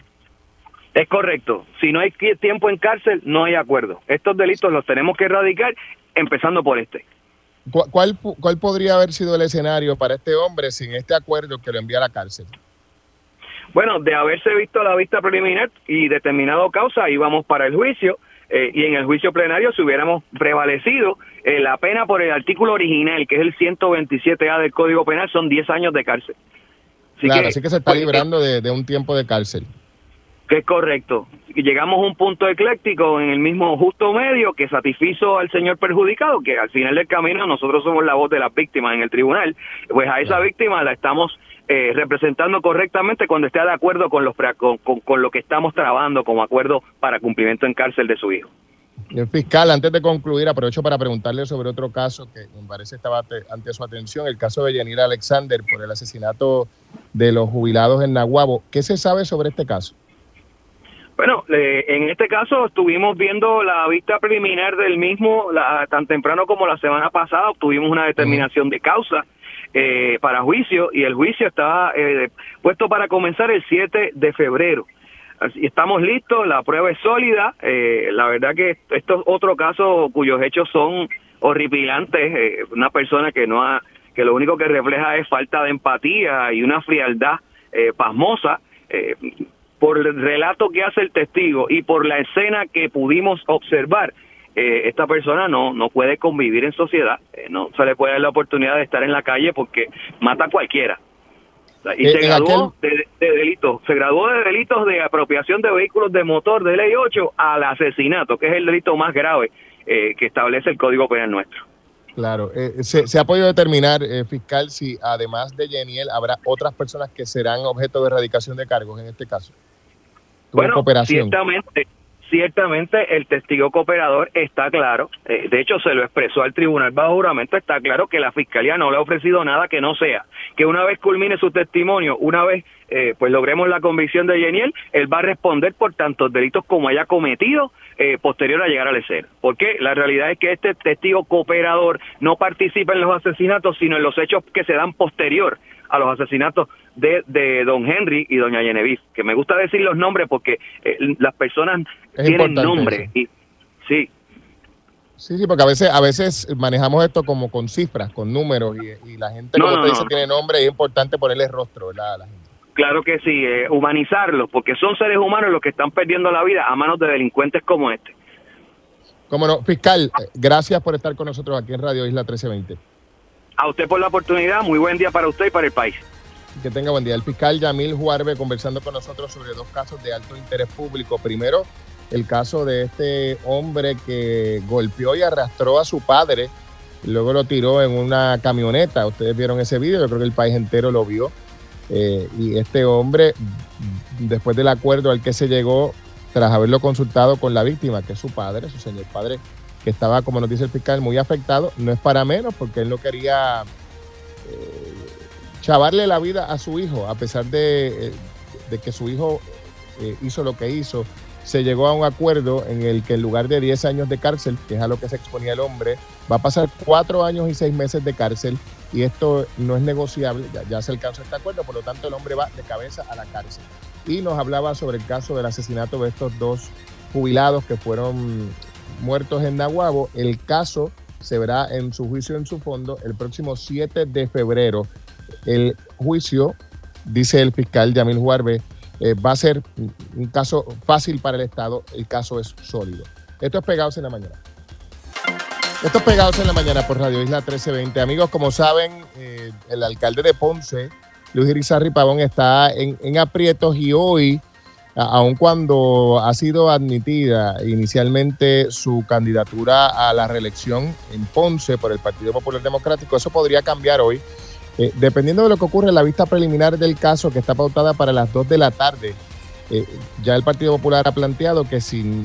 Es correcto. Si no hay tiempo en cárcel, no hay acuerdo. Estos delitos los tenemos que erradicar, empezando por este. ¿Cuál, ¿Cuál podría haber sido el escenario para este hombre sin este acuerdo que lo envía a la cárcel? Bueno, de haberse visto la vista preliminar y determinado causa, íbamos para el juicio eh, y en el juicio plenario si hubiéramos prevalecido eh, la pena por el artículo original, que es el 127A del Código Penal, son 10 años de cárcel. Así claro, que, así que se está pues, librando de, de un tiempo de cárcel. Que es correcto. Llegamos a un punto ecléctico en el mismo justo medio que satisfizo al señor perjudicado, que al final del camino nosotros somos la voz de las víctimas en el tribunal. Pues a esa víctima la estamos eh, representando correctamente cuando esté de acuerdo con, los, con, con, lo que estamos trabajando como acuerdo para cumplimiento en cárcel de su hijo. El fiscal, antes de concluir, aprovecho para preguntarle sobre otro caso que me parece estaba ante su atención, el caso de Yanira Alexander por el asesinato de los jubilados en Nahuabo. ¿Qué se sabe sobre este caso? Bueno, en este caso estuvimos viendo la vista preliminar del mismo tan temprano como la semana pasada, obtuvimos una determinación de causa eh, para juicio y el juicio está eh, puesto para comenzar el 7 de febrero. Estamos listos, la prueba es sólida. Eh, la verdad que esto es otro caso cuyos hechos son horripilantes. una persona que no ha, que lo único que refleja es falta de empatía y una frialdad pasmosa. Por el relato que hace el testigo y por la escena que pudimos observar, eh, esta persona no, no puede convivir en sociedad, eh, no se le puede dar la oportunidad de estar en la calle porque mata a cualquiera. y eh, se graduó de, delitos, se graduó de delitos de apropiación de vehículos de motor de ley 8 al asesinato, que es el delito más grave que establece el Código Penal nuestro. Claro, se, ha podido determinar, fiscal, si además de Yeniel habrá otras personas que serán objeto de erradicación de cargos en este caso. Bueno, ciertamente, ciertamente el testigo cooperador está claro, eh, de hecho se lo expresó al tribunal bajo juramento, está claro que la fiscalía no le ha ofrecido nada que no sea, que una vez culmine su testimonio, una vez eh, pues logremos la convicción de Yeniel, él va a responder por tantos delitos como haya cometido eh, posterior a llegar a la escena. Porque la realidad es que este testigo cooperador no participa en los asesinatos, sino en los hechos que se dan posterior a los asesinatos de, de don Henry y doña Genevieve, que me gusta decir los nombres porque eh, las personas tienen nombre. Y, sí. Sí, sí, porque a veces, a veces manejamos esto como con cifras, con números, y, la gente, como dice, tiene nombre y es importante ponerle rostro, ¿verdad? A la gente. Claro que sí, eh, humanizarlos, porque son seres humanos los que están perdiendo la vida a manos de delincuentes como este. Como no, fiscal, gracias por estar con nosotros aquí en Radio Isla 1320. A usted por la oportunidad, muy buen día para usted y para el país. Que tenga buen día. El fiscal Yamil Juarbe conversando con nosotros sobre dos casos de alto interés público. Primero, el caso de este hombre que golpeó y arrastró a su padre, luego lo tiró en una camioneta. Ustedes vieron ese video, yo creo que el país entero lo vio. Eh, y este hombre, después del acuerdo al que se llegó, tras haberlo consultado con la víctima, que es su padre, su señor padre, que estaba, como nos dice el fiscal, muy afectado, no es para menos, porque él no quería eh, chavarle la vida a su hijo, a pesar de, eh, que su hijo hizo lo que hizo. Se llegó a un acuerdo en el que en lugar de 10 años de cárcel, que es a lo que se exponía el hombre, va a pasar 4 años y 6 meses de cárcel. Y esto no es negociable, ya, se alcanzó este acuerdo, por lo tanto el hombre va de cabeza a la cárcel. Y nos hablaba sobre el caso del asesinato de estos dos jubilados que fueron muertos en Nahuabo. El caso se verá en su juicio en su fondo el próximo 7 de febrero. El juicio, dice el fiscal Yamil Juarbe, eh, va a ser un caso fácil para el Estado, el caso es sólido. Esto es Pegados en la Mañana. Esto es Pegados en la Mañana por Radio Isla 1320. Amigos, como saben, eh, el alcalde de Ponce, Luis Irizarry Pavón, está en, en aprietos y hoy, aun cuando ha sido admitida inicialmente su candidatura a la reelección en Ponce por el Partido Popular Democrático, eso podría cambiar hoy eh, dependiendo de lo que ocurre en la vista preliminar del caso, que está pautada para las 2 de la tarde, eh, ya el Partido Popular ha planteado que si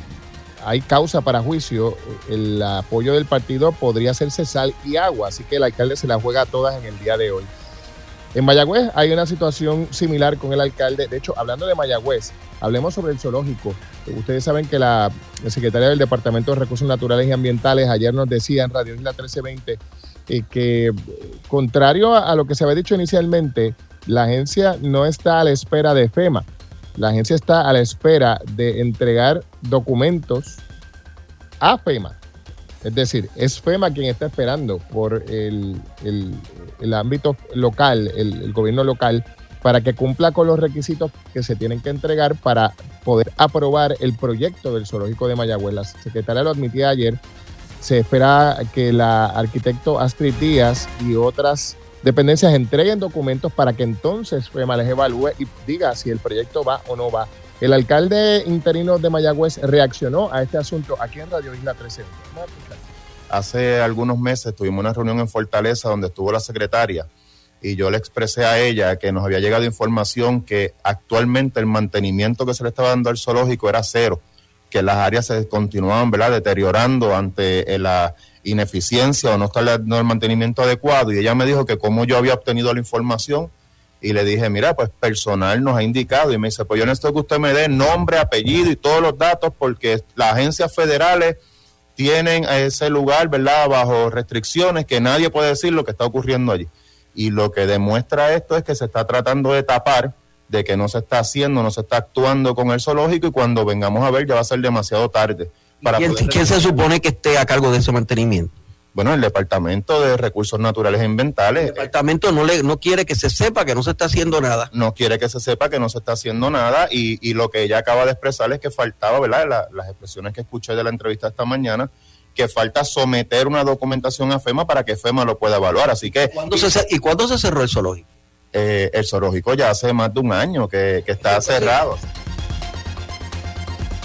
hay causa para juicio, el apoyo del partido podría hacerse sal y agua, así que el alcalde se la juega a todas en el día de hoy. En Mayagüez hay una situación similar con el alcalde. De hecho, hablando de Mayagüez, hablemos sobre el zoológico. Ustedes saben que la, secretaria del Departamento de Recursos Naturales y Ambientales ayer nos decía en Radio Isla 1320 que contrario a, lo que se había dicho inicialmente, la agencia no está a la espera de FEMA. La agencia está a la espera de entregar documentos a FEMA. Es decir, es FEMA quien está esperando por el, ámbito local, el, gobierno local, para que cumpla con los requisitos que se tienen que entregar para poder aprobar el proyecto del zoológico de Mayagüez. La secretaria lo admitía ayer se espera que la arquitecto Astrid Díaz y otras dependencias entreguen documentos para que entonces FEMA les evalúe y diga si el proyecto va o no va. El alcalde interino de Mayagüez reaccionó a este asunto aquí en Radio Isla 13. Hace algunos meses tuvimos una reunión en Fortaleza donde estuvo la secretaria y yo le expresé a ella que nos había llegado información que actualmente el mantenimiento que se le estaba dando al zoológico era cero que las áreas se continuaban ¿verdad? deteriorando ante eh, la ineficiencia o no estar dando el mantenimiento adecuado. Y ella me dijo que como yo había obtenido la información, y le dije, mira, pues personal nos ha indicado, y me dice, pues yo necesito que usted me dé nombre, apellido y todos los datos, porque las agencias federales tienen ese lugar, ¿verdad?, bajo restricciones que nadie puede decir lo que está ocurriendo allí. Y lo que demuestra esto es que se está tratando de tapar de que no se está haciendo, no se está actuando con el zoológico y cuando vengamos a ver ya va a ser demasiado tarde. Para ¿Quién, ¿Quién, se supone que esté a cargo de ese mantenimiento? Bueno, el Departamento de Recursos Naturales e Ambientales. El departamento no, le, no quiere que se sepa que no se está haciendo nada. No quiere que se sepa que no se está haciendo nada y, y lo que ella acaba de expresar es que faltaba, ¿verdad? las expresiones que escuché de la entrevista esta mañana, que falta someter una documentación a FEMA para que FEMA lo pueda evaluar. Así que. ¿Y cuándo se cerró el zoológico? Eh, el zoológico ya hace más de un año que, está cerrado.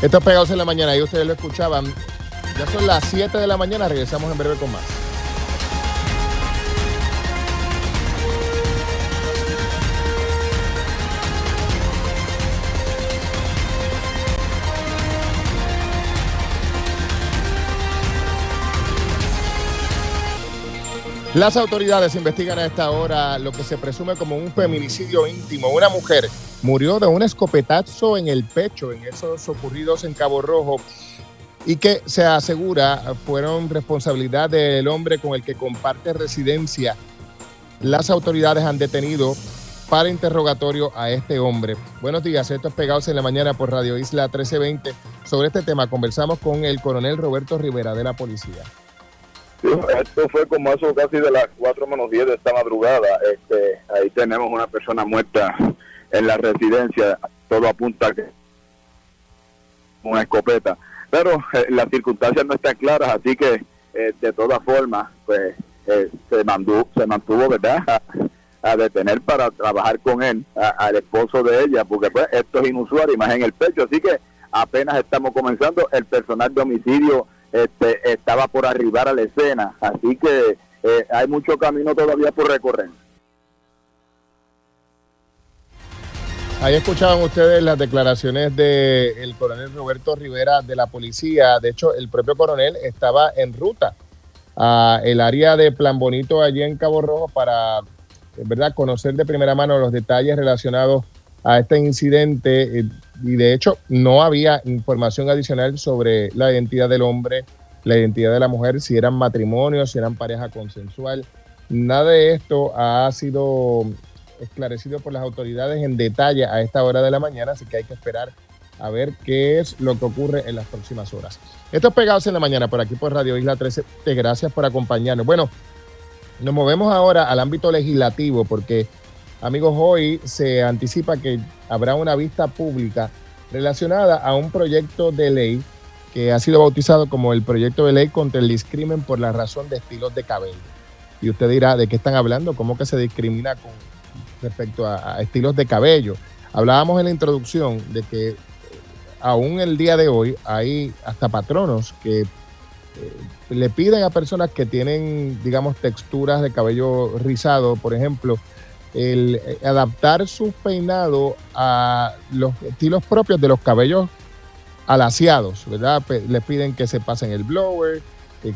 Esto es Pegados en la Mañana, y ustedes lo escuchaban. Ya son las 7 de la mañana, regresamos en breve con más. Las autoridades investigan a esta hora lo que se presume como un feminicidio íntimo. Una mujer murió de un escopetazo en el pecho en esos ocurridos en Cabo Rojo y que se asegura fueron responsabilidad del hombre con el que comparte residencia. Las autoridades han detenido para interrogatorio a este hombre. Buenos días, esto es Pegados en la Mañana por Radio Isla 1320. Sobre este tema conversamos con el coronel Roberto Rivera de la policía. Esto fue como eso casi de las 4 menos 10 de esta madrugada. Este, ahí tenemos una persona muerta en la residencia. Todo apunta a que una escopeta. Pero eh, las circunstancias no están claras, así que eh, de todas formas, pues eh, se, mantuvo, se mantuvo, ¿verdad? A, detener para trabajar con él, al esposo de ella, porque pues esto es inusual y más en el pecho. Así que apenas estamos comenzando. El personal de homicidio este, estaba por arribar a la escena, así que hay mucho camino todavía por recorrer. Ahí escuchaban ustedes las declaraciones del coronel Roberto Rivera de la policía. De hecho, el propio coronel estaba en ruta a el área de Plan Bonito allí en Cabo Rojo para, ¿verdad?, conocer de primera mano los detalles relacionados a este incidente y de hecho no había información adicional sobre la identidad del hombre, la identidad de la mujer, si eran matrimonios, si eran pareja consensual. Nada de esto ha sido esclarecido por las autoridades en detalle a esta hora de la mañana, así que hay que esperar a ver qué es lo que ocurre en las próximas horas. Esto es Pegados en la Mañana por aquí por Radio Isla 13. Gracias por acompañarnos. Bueno, nos movemos ahora al ámbito legislativo porque, amigos, hoy se anticipa que habrá una vista pública relacionada a un proyecto de ley que ha sido bautizado como el proyecto de ley contra el discrimen por la razón de estilos de cabello. Y usted dirá, ¿de qué están hablando? ¿Cómo que se discrimina con respecto a, estilos de cabello? Hablábamos en la introducción de que eh, aún el día de hoy hay hasta patronos que eh, le piden a personas que tienen, digamos, texturas de cabello rizado, por ejemplo, el eh, adaptar su peinado a los estilos propios de los cabellos alaciados, ¿verdad? Les piden que se pasen el blower,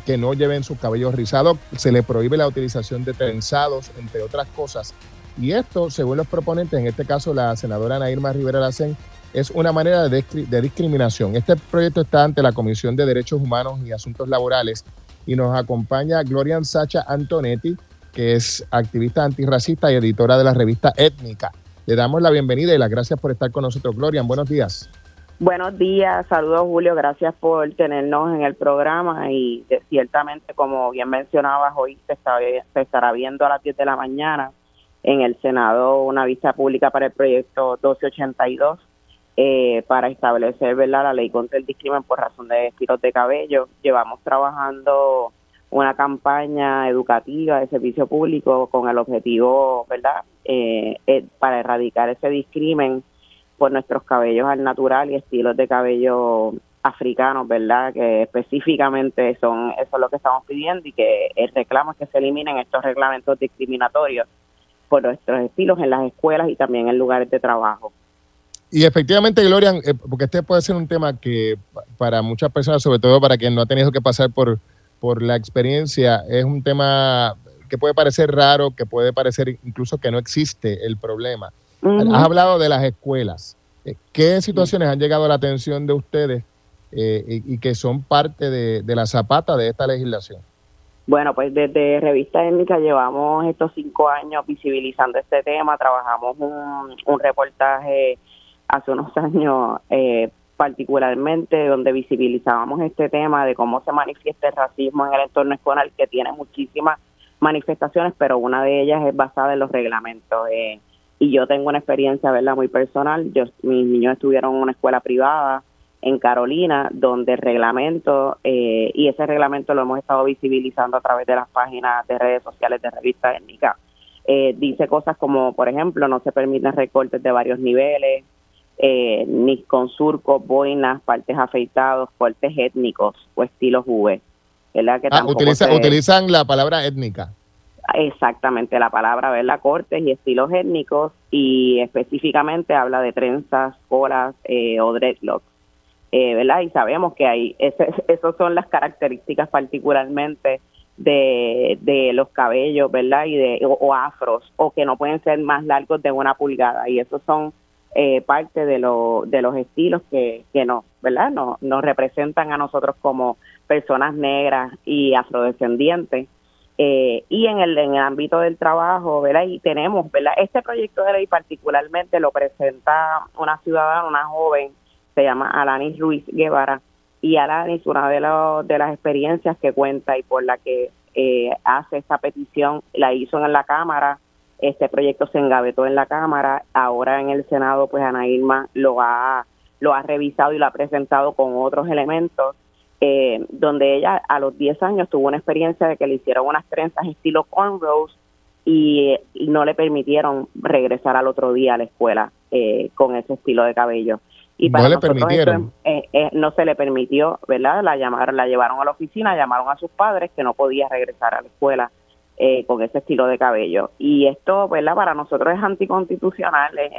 que no lleven sus cabellos rizados, se le prohíbe la utilización de trenzados, entre otras cosas. Y esto, según los proponentes, en este caso la senadora Nairma Rivera Lacen, es una manera de, de discriminación. Este proyecto está ante la Comisión de Derechos Humanos y Asuntos Laborales y nos acompaña Glorian Sacha Antonetti, que es activista antirracista y editora de la revista Étnica. Le damos la bienvenida y las gracias por estar con nosotros. Glorian, buenos días. Buenos días, saludos Julio, gracias por tenernos en el programa y ciertamente, como bien mencionabas, hoy se, se estará viendo a las 10 de la mañana en el Senado una vista pública para el proyecto 1282 eh, para establecer ¿verdad? la ley contra el discrimen por razón de estilos de cabello. Llevamos trabajando una campaña educativa de servicio público con el objetivo, ¿verdad?, eh, eh, para erradicar ese discrimen por nuestros cabellos al natural y estilos de cabello africanos, ¿verdad?, que específicamente son eso es lo que estamos pidiendo y que el reclamo es que se eliminen estos reglamentos discriminatorios por nuestros estilos en las escuelas y también en lugares de trabajo. Y efectivamente, Gloria, eh, porque este puede ser un tema que para muchas personas, sobre todo para quien no ha tenido que pasar por, por la experiencia, es un tema que puede parecer raro, que puede parecer incluso que no existe el problema. Has hablado de las escuelas. Eh, ¿Qué situaciones han llegado a la atención de ustedes eh, y, que son parte de, de la zapata de esta legislación? Bueno, pues desde Revista Étnica llevamos estos cinco años visibilizando este tema, trabajamos un, un reportaje hace unos <laughs> años eh, particularmente donde visibilizábamos este tema de cómo se manifiesta el racismo en el entorno escolar que tiene muchísimas manifestaciones, pero una de ellas es basada en los reglamentos. Eh, y yo tengo una experiencia, ¿verdad?, muy personal. Yo, mis niños estuvieron en una escuela privada en Carolina, donde el reglamento, eh, y ese reglamento lo hemos estado visibilizando a través de las páginas de redes sociales de Revista Étnica, eh, dice cosas como, por ejemplo, no se permiten recortes de varios niveles, eh, ni con surcos, boinas, partes afeitados, cortes étnicos o estilos V. ¿verdad? Que ah, utilizan la palabra étnica. Exactamente, la palabra, ¿verdad? Cortes y estilos étnicos y específicamente habla de trenzas, colas eh, o dreadlocks, eh, ¿verdad? Y sabemos que hay, esas <laughs> son las características particularmente de, de los cabellos, ¿verdad? Y de, o afros, o que no pueden ser más largos de una pulgada y esos son eh, parte de, lo, de los estilos que, que nos, ¿verdad? Nos, nos representan a nosotros como personas negras y afrodescendientes. Eh, y en el, en el ámbito del trabajo, ¿verdad? Y tenemos, ¿verdad? Este proyecto de ley particularmente lo presenta una ciudadana, una joven, se llama Alanis Ruiz Guevara, y Alanis, una de, de las experiencias que cuenta y por la que eh, hace esta petición, la hizo en la Cámara este proyecto se engavetó en la Cámara, ahora en el Senado, pues Ana Irma lo ha, lo ha revisado y lo ha presentado con otros elementos, eh, donde ella a los 10 años tuvo una experiencia de que le hicieron unas trenzas estilo cornrows y, y no le permitieron regresar al otro día a la escuela eh, con ese estilo de cabello. Y para no le permitieron. Eh, no se le permitió, ¿verdad? La llamaron, la llevaron a la oficina, llamaron a sus padres que no podía regresar a la escuela eh, con ese estilo de cabello. Y esto, ¿verdad? Para nosotros es anticonstitucional, es,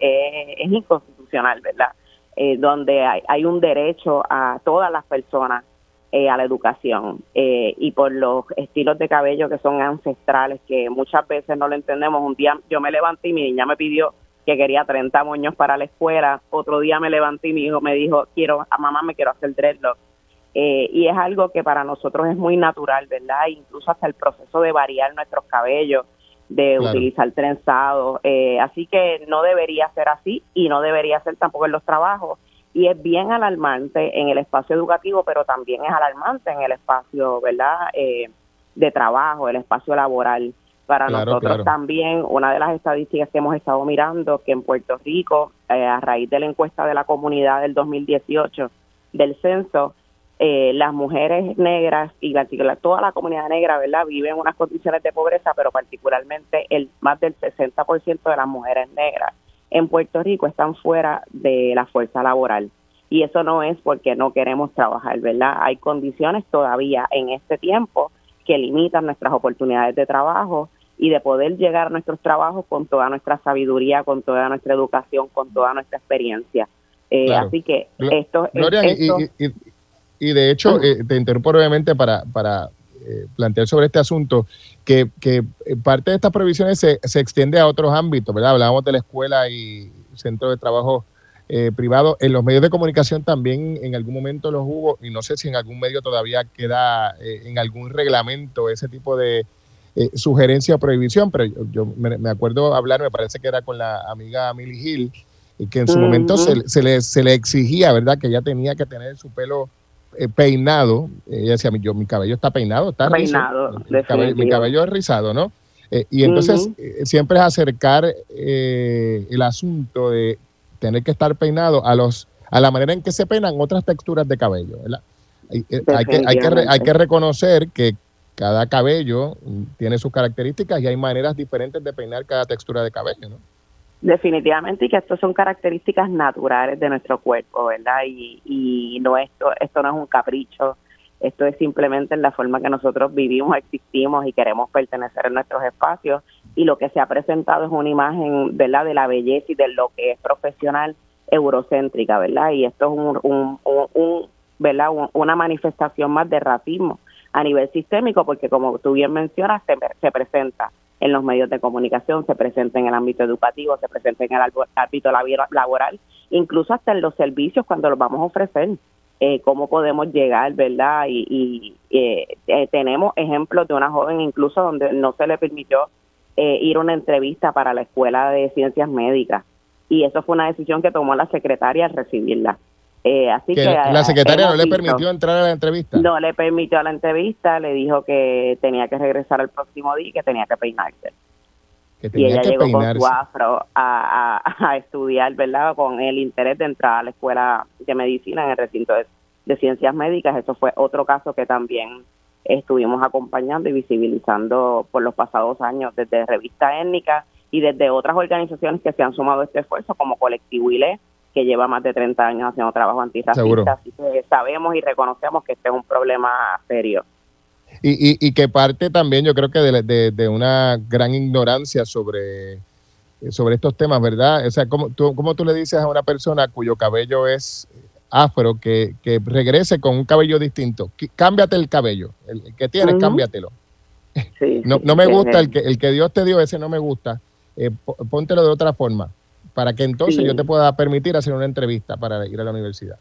es, inconstitucional, ¿verdad? Eh, donde hay, hay, un derecho a todas las personas eh, a la educación y por los estilos de cabello que son ancestrales, que muchas veces no lo entendemos. Un día yo me levanté y mi niña me pidió que quería 30 moños para la escuela. Otro día me levanté y mi hijo me dijo, quiero, a mamá me quiero hacer dreadlock. Eh, y es algo que para nosotros es muy natural, ¿verdad? Incluso hasta el proceso de variar nuestros cabellos, de utilizar trenzados. Eh, así que no debería ser así y no debería ser tampoco en los trabajos. Y es bien alarmante en el espacio educativo, pero también es alarmante en el espacio, ¿verdad? Eh, de trabajo, el espacio laboral. Para nosotros también, una de las estadísticas que hemos estado mirando, que en Puerto Rico, eh, a raíz de la encuesta de la comunidad del 2018 del censo, eh, las mujeres negras y la, toda la comunidad negra, ¿verdad? Viven en unas condiciones de pobreza, pero particularmente el más del 60% de las mujeres negras en Puerto Rico están fuera de la fuerza laboral. Y eso no es porque no queremos trabajar, ¿verdad? Hay condiciones todavía en este tiempo que limitan nuestras oportunidades de trabajo y de poder llegar a nuestros trabajos con toda nuestra sabiduría, con toda nuestra educación, con toda nuestra experiencia. Eh, así que esto, Y, y, de hecho, eh, te interrumpo brevemente para, para eh, plantear sobre este asunto, que, que parte de estas provisiones se, se extiende a otros ámbitos, ¿verdad? Hablábamos de la escuela y centro de trabajo eh, privado. En los medios de comunicación también en algún momento los hubo, y no sé si en algún medio todavía queda eh, en algún reglamento ese tipo de eh, sugerencia o prohibición, pero yo, me, acuerdo hablar, me parece que era con la amiga Millie Hill, y que en su momento se, se, le, se le exigía, ¿verdad?, que ella tenía que tener su pelo peinado. Ella decía, yo, mi cabello está peinado, está peinado. Mi cabello, es rizado, ¿no? y entonces siempre es acercar el asunto de tener que estar peinado a los a la manera en que se peinan otras texturas de cabello. Hay, eh, hay, que, hay, que, hay que reconocer que cada cabello tiene sus características y hay maneras diferentes de peinar cada textura de cabello, ¿no? Definitivamente y que esto son características naturales de nuestro cuerpo, ¿verdad? Y, y no esto esto no es un capricho, esto es simplemente en la forma que nosotros vivimos, existimos y queremos pertenecer en nuestros espacios y lo que se ha presentado es una imagen, ¿verdad?, de la belleza y de lo que es profesional eurocéntrica, ¿verdad? Y esto es un, un, ¿verdad? una manifestación más de racismo a nivel sistémico, porque como tú bien mencionas, se, se presenta en los medios de comunicación, se presenta en el ámbito educativo, se presenta en el ámbito laboral, incluso hasta en los servicios cuando los vamos a ofrecer, eh, cómo podemos llegar, ¿verdad? Y, eh, eh, tenemos ejemplos de una joven incluso donde no se le permitió eh, ir a una entrevista para la Escuela de Ciencias Médicas. Y eso fue una decisión que tomó la secretaria al recibirla. Eh, así que, la secretaria no le permitió entrar a la entrevista. No le permitió a la entrevista, le dijo que tenía que regresar el próximo día y que tenía que peinarse. y ella llegó con su afro a, <laughs> a, estudiar, ¿verdad? Con el interés de entrar a la escuela de medicina en el recinto de ciencias médicas. Eso fue otro caso que también estuvimos acompañando y visibilizando por los pasados años desde Revista Étnica y desde otras organizaciones que se han sumado a este esfuerzo, como Colectivo ILE, que lleva más de 30 años haciendo trabajo antirracista. Así que sabemos y reconocemos que este es un problema serio. Y, y, que parte también, yo creo que de, de, una gran ignorancia sobre, sobre estos temas, ¿verdad? O sea, ¿cómo tú, ¿cómo tú le dices a una persona cuyo cabello es afro que, que regrese con un cabello distinto. Cámbiate el cabello. El, que tienes, cámbiatelo. <laughs> no, no me gusta el que, el que Dios te dio, ese no me gusta. Eh, póntelo de otra forma, para que entonces yo te pueda permitir hacer una entrevista para ir a la universidad.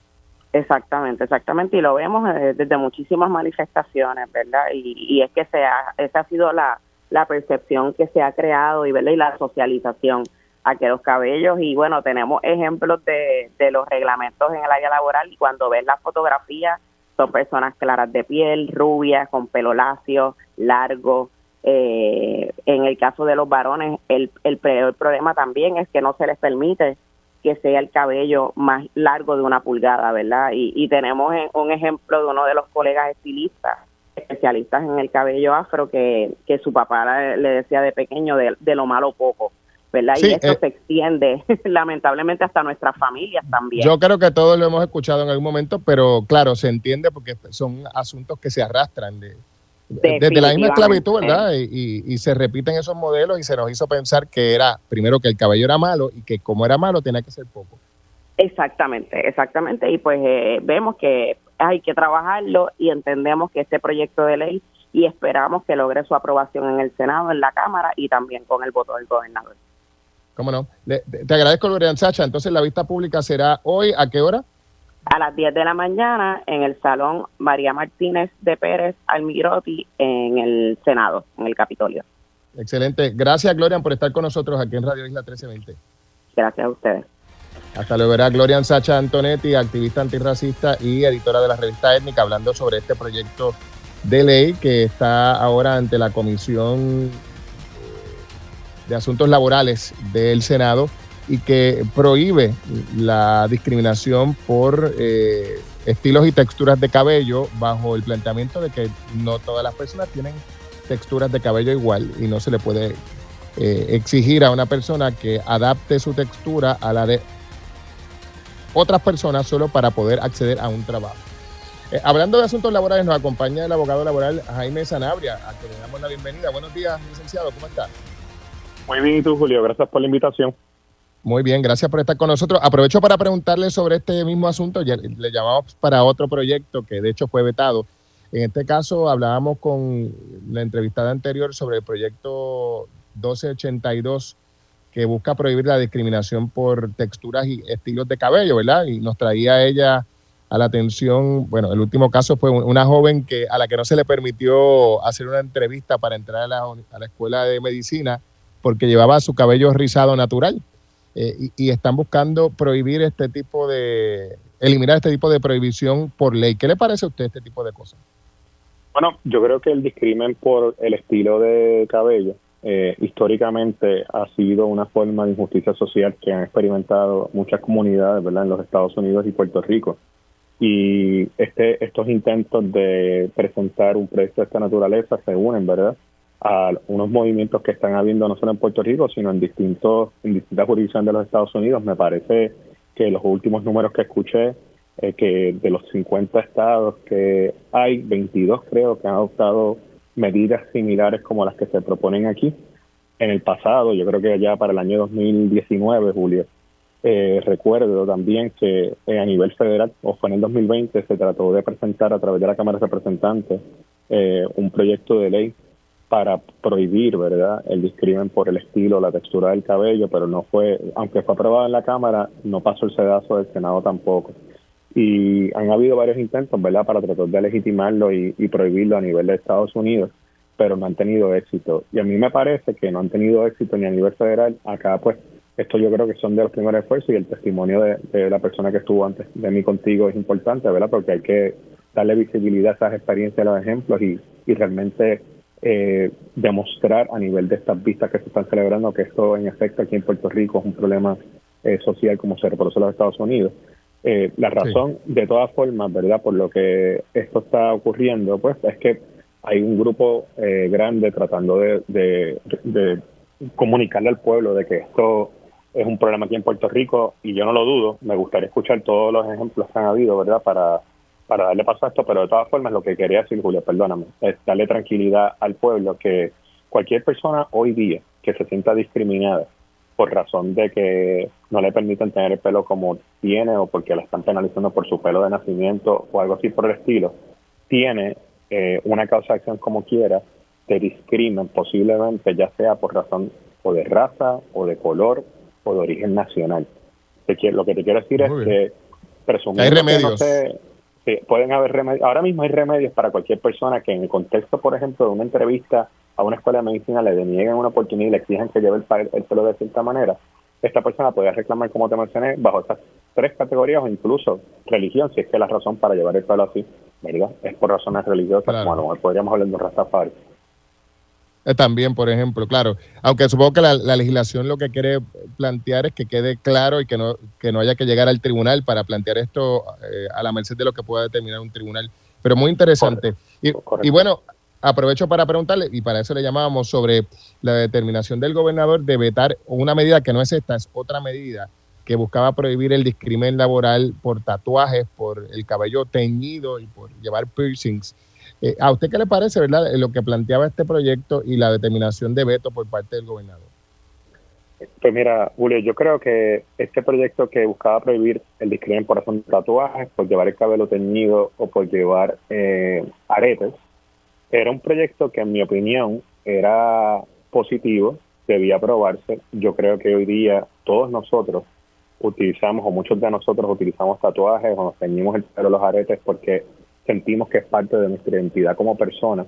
Exactamente, exactamente, y lo vemos eh, desde muchísimas manifestaciones, ¿verdad? Y, y es que se esa ha sido la, la percepción que se ha creado y, ¿verdad? y la socialización a que los cabellos y bueno, tenemos ejemplos de, de los reglamentos en el área laboral y cuando ves la fotografía son personas claras de piel, rubias, con pelo lacio, largo. Eh, en el caso de los varones, el, el, problema también es que no se les permite que sea el cabello más largo de una pulgada, ¿verdad? Y, y tenemos un ejemplo de uno de los colegas estilistas, especialistas en el cabello afro, que, que su papá le, decía de pequeño de, de lo malo poco ¿verdad? y esto eh, se extiende <laughs> lamentablemente hasta nuestras familias también. Yo creo que todos lo hemos escuchado en algún momento, pero claro, se entiende porque son asuntos que se arrastran de, desde la misma esclavitud, ¿verdad? Y, y, se repiten esos modelos y se nos hizo pensar que era, primero, que el cabello era malo y que como era malo tenía que ser poco. Exactamente, exactamente. Y pues eh, vemos que hay que trabajarlo y entendemos que este proyecto de ley y esperamos que logre su aprobación en el Senado, en la Cámara y también con el voto del gobernador. Cómo no. te agradezco, Lorian Sacha. Entonces, la vista pública será hoy, ¿a qué hora? A las 10 de la mañana en el Salón María Martínez de Pérez Almiroti en el Senado, en el Capitolio. Excelente. Gracias, Gloria, por estar con nosotros aquí en Radio Isla 1320. Gracias a ustedes. Hasta luego, verá Gloria Sacha Antonetti, activista antirracista y editora de la revista Étnica, hablando sobre este proyecto de ley que está ahora ante la Comisión de Asuntos Laborales del Senado y que prohíbe la discriminación por eh, estilos y texturas de cabello bajo el planteamiento de que no todas las personas tienen texturas de cabello igual y no se le puede eh, exigir a una persona que adapte su textura a la de otras personas solo para poder acceder a un trabajo. Eh, hablando de asuntos laborales, nos acompaña el abogado laboral Jaime Sanabria, a quien le damos la bienvenida. Buenos días, licenciado, ¿cómo está? Muy bien, ¿y tú, Julio? Gracias por la invitación. Muy bien, gracias por estar con nosotros. Aprovecho para preguntarle sobre este mismo asunto. Ya le llamamos para otro proyecto que de hecho fue vetado. En este caso hablábamos con la entrevistada anterior sobre el proyecto 1282 que busca prohibir la discriminación por texturas y estilos de cabello, ¿verdad? Y nos traía ella a la atención, bueno, el último caso fue una joven que a la que no se le permitió hacer una entrevista para entrar a la, a la escuela de medicina porque llevaba su cabello rizado natural. Eh, y, están buscando prohibir este tipo de, eliminar este tipo de prohibición por ley. ¿Qué le parece a usted este tipo de cosas? Bueno, yo creo que el discrimen por el estilo de cabello eh, históricamente ha sido una forma de injusticia social que han experimentado muchas comunidades ¿verdad? en los Estados Unidos y Puerto Rico. Y este, estos intentos de presentar un proyecto de esta naturaleza se unen, ¿verdad? A unos movimientos que están habiendo no solo en Puerto Rico, sino en distintos en distintas jurisdicciones de los Estados Unidos. Me parece que los últimos números que escuché, eh, que de los 50 estados que hay, 22 creo que han adoptado medidas similares como las que se proponen aquí. En el pasado, yo creo que ya para el año 2019, Julio, eh, recuerdo también que eh, a nivel federal, o fue en el 2020, se trató de presentar a través de la Cámara de Representantes un proyecto de ley para prohibir, ¿verdad?, el discrimen por el estilo, la textura del cabello, pero no fue, aunque fue aprobado en la Cámara, no pasó el sedazo del Senado tampoco. Y han habido varios intentos, ¿verdad?, para tratar de legitimarlo y, prohibirlo a nivel de Estados Unidos, pero no han tenido éxito. Y a mí me parece que no han tenido éxito ni a nivel federal. Acá, pues, esto yo creo que son de los primeros esfuerzos y el testimonio de, de la persona que estuvo antes de mí contigo es importante, ¿verdad?, porque hay que darle visibilidad a esas experiencias, a los ejemplos y, y realmente eh, demostrar a nivel de estas vistas que se están celebrando que esto en efecto aquí en Puerto Rico es un problema eh, social como se reconoce en los Estados Unidos. Eh, la razón, de todas formas, ¿verdad? Por lo que esto está ocurriendo, pues es que hay un grupo eh, grande tratando de, de, de comunicarle al pueblo de que esto es un problema aquí en Puerto Rico y yo no lo dudo. Me gustaría escuchar todos los ejemplos que han habido, ¿verdad? Para para darle paso a esto, pero de todas formas lo que quería decir, Julio, perdóname, es darle tranquilidad al pueblo que cualquier persona hoy día que se sienta discriminada por razón de que no le permiten tener el pelo como tiene o porque la están penalizando por su pelo de nacimiento o algo así por el estilo, tiene eh, una causa de acción como quiera, te discrimen posiblemente ya sea por razón o de raza o de color o de origen nacional. Lo que te quiero decir es que presumiendo que no se, pueden haber remedios. Ahora mismo hay remedios para cualquier persona que en el contexto, por ejemplo, de una entrevista a una escuela de medicina le denieguen una oportunidad y le exijan que lleve el, el pelo de cierta manera. Esta persona puede reclamar, como te mencioné, bajo estas tres categorías o incluso religión, si es que la razón para llevar el pelo así, ¿verdad? Es por razones religiosas, como a lo mejor podríamos hablar de Rastafari. Eh, también, por ejemplo, claro. Aunque supongo que la, legislación lo que quiere plantear es que quede claro y que no, que no haya que llegar al tribunal para plantear esto eh, a la merced de lo que pueda determinar un tribunal. Pero muy interesante. Y, y, bueno, aprovecho para preguntarle, y para eso le llamábamos, sobre la determinación del gobernador de vetar una medida que no es esta, es otra medida que buscaba prohibir el discrimen laboral por tatuajes, por el cabello teñido y por llevar piercings. Eh, ¿A usted qué le parece, verdad, lo que planteaba este proyecto y la determinación de veto por parte del gobernador? Pues mira, Julio, yo creo que este proyecto que buscaba prohibir el discrimen por hacer tatuajes, por llevar el cabello teñido o por llevar eh, aretes, era un proyecto que en mi opinión era positivo debía aprobarse. Yo creo que hoy día todos nosotros utilizamos, o muchos de nosotros utilizamos tatuajes o nos teñimos el pelo, los aretes, porque sentimos que es parte de nuestra identidad como persona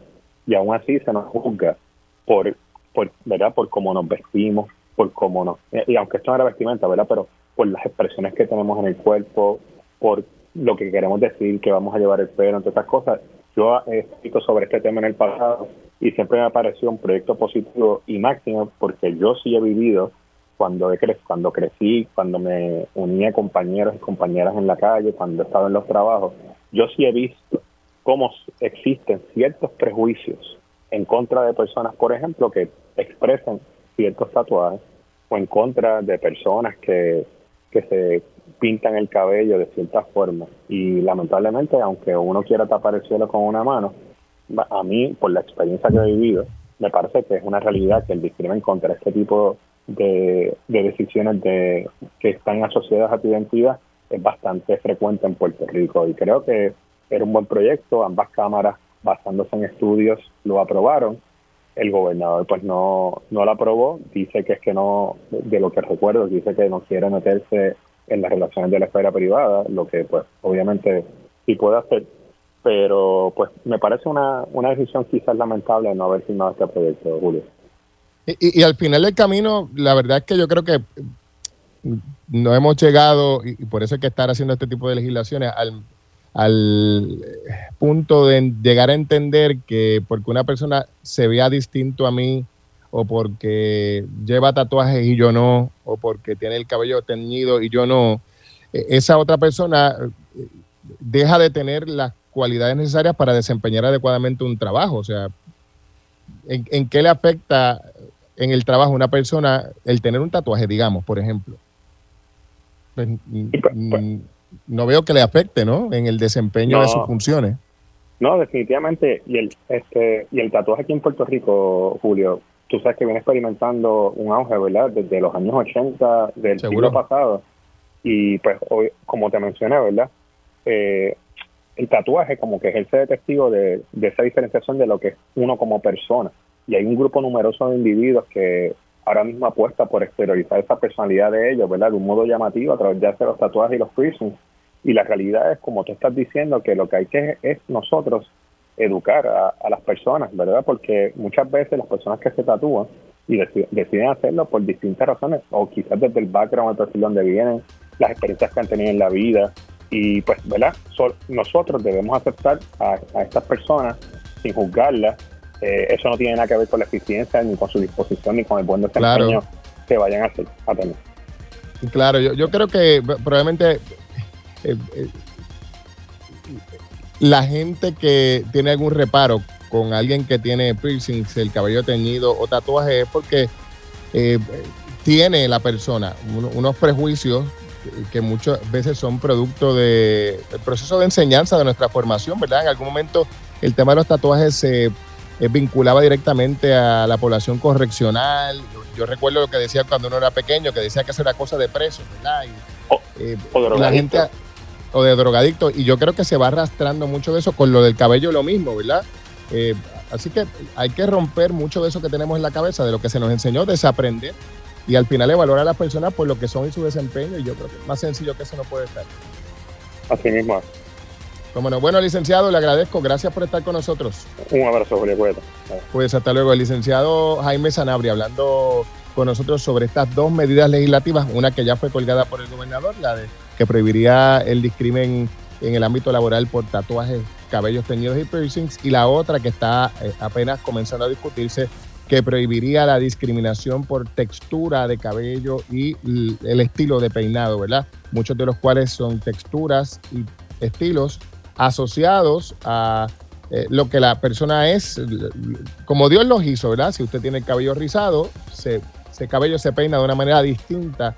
y aún así se nos juzga por, por ¿verdad? Por cómo nos vestimos, por cómo nos... Y aunque esto no era vestimenta, ¿verdad? Pero por las expresiones que tenemos en el cuerpo, por lo que queremos decir, que vamos a llevar el pelo, entre otras cosas. Yo he escrito sobre este tema en el pasado y siempre me ha parecido un proyecto positivo y máximo porque yo sí he vivido cuando, he cre cuando crecí, cuando me unía a compañeros y compañeras en la calle, cuando he estado en los trabajos, yo sí he visto cómo existen ciertos prejuicios en contra de personas, por ejemplo, que expresan ciertos tatuajes o en contra de personas que, que se pintan el cabello de cierta forma. Y lamentablemente, aunque uno quiera tapar el cielo con una mano, a mí, por la experiencia que he vivido, me parece que es una realidad que el discrimen contra este tipo de, decisiones de, que están asociadas a tu identidad es bastante frecuente en Puerto Rico. Y creo que era un buen proyecto, ambas cámaras, basándose en estudios, lo aprobaron. El gobernador pues no, no lo aprobó, dice que es que no, de lo que recuerdo, dice que no quiere meterse en las relaciones de la esfera privada, lo que pues obviamente sí puede hacer, pero pues me parece una, una decisión quizás lamentable no haber firmado este proyecto, Julio. Y, al final del camino, la verdad es que yo creo que no hemos llegado, y, por eso hay que estar haciendo este tipo de legislaciones, al, al punto de llegar a entender que porque una persona se vea distinto a mí, o porque lleva tatuajes y yo no, o porque tiene el cabello teñido y yo no, e, esa otra persona eh, deja de tener las cualidades necesarias para desempeñar adecuadamente un trabajo. O sea, ¿en, qué le afecta en el trabajo a una persona el tener un tatuaje, digamos, por ejemplo? Pues, pues. no veo que le afecte, ¿no? En el desempeño de sus funciones. No, definitivamente. Y el, este, y el tatuaje aquí en Puerto Rico, Julio, tú sabes que viene experimentando un auge, ¿verdad? Desde los años 80 del siglo pasado. Y pues hoy, como te mencioné, ¿verdad? Eh, el tatuaje como que ejerce de testigo de, esa diferenciación de lo que es uno como persona. Y hay un grupo numeroso de individuos que ahora mismo apuesta por exteriorizar esa personalidad de ellos, ¿verdad? De un modo llamativo a través de los tatuajes y los piercings. Y la realidad es, como tú estás diciendo, que lo que hay que es nosotros educar a, las personas, ¿verdad? Porque muchas veces las personas que se tatúan y deciden hacerlo por distintas razones, o quizás desde el background, el perfil donde vienen, las experiencias que han tenido en la vida, y pues, ¿verdad? nosotros debemos aceptar a, estas personas sin juzgarlas. Eh, eso no tiene nada que ver con la eficiencia, ni con su disposición, ni con el buen desempeño que vayan a hacer. A tener. Claro, yo, yo creo que probablemente eh, eh, la gente que tiene algún reparo con alguien que tiene piercings, el cabello teñido o tatuaje es porque eh, tiene la persona unos prejuicios que muchas veces son producto del proceso de enseñanza de nuestra formación, ¿verdad? En algún momento el tema de los tatuajes se vinculaba directamente a la población correccional. Yo, recuerdo lo que decía cuando uno era pequeño, que decía que eso era cosa de presos, ¿verdad? Y, eh, la gente o de drogadicto. Y yo creo que se va arrastrando mucho de eso con lo del cabello lo mismo, ¿verdad? Eh, así que hay que romper mucho de eso que tenemos en la cabeza, de lo que se nos enseñó, desaprender y al final evaluar a las personas por lo que son y su desempeño. Y yo creo que es más sencillo que eso no puede estar. Así mismo. Bueno, bueno, licenciado, le agradezco. Gracias por estar con nosotros. Un abrazo, Julio. Pues hasta luego. El licenciado Jaime Sanabria hablando con nosotros sobre estas dos medidas legislativas, una que ya fue colgada por el gobernador, la de que prohibiría el discrimen en el ámbito laboral por tatuajes, cabellos teñidos y piercings, y la otra que está eh, apenas comenzando a discutirse, que prohibiría la discriminación por textura de cabello y el estilo de peinado, ¿verdad? Muchos de los cuales son texturas y estilos asociados a eh, lo que la persona es, como Dios los hizo, ¿verdad? Si usted tiene el cabello rizado, se, ese cabello se peina de una manera distinta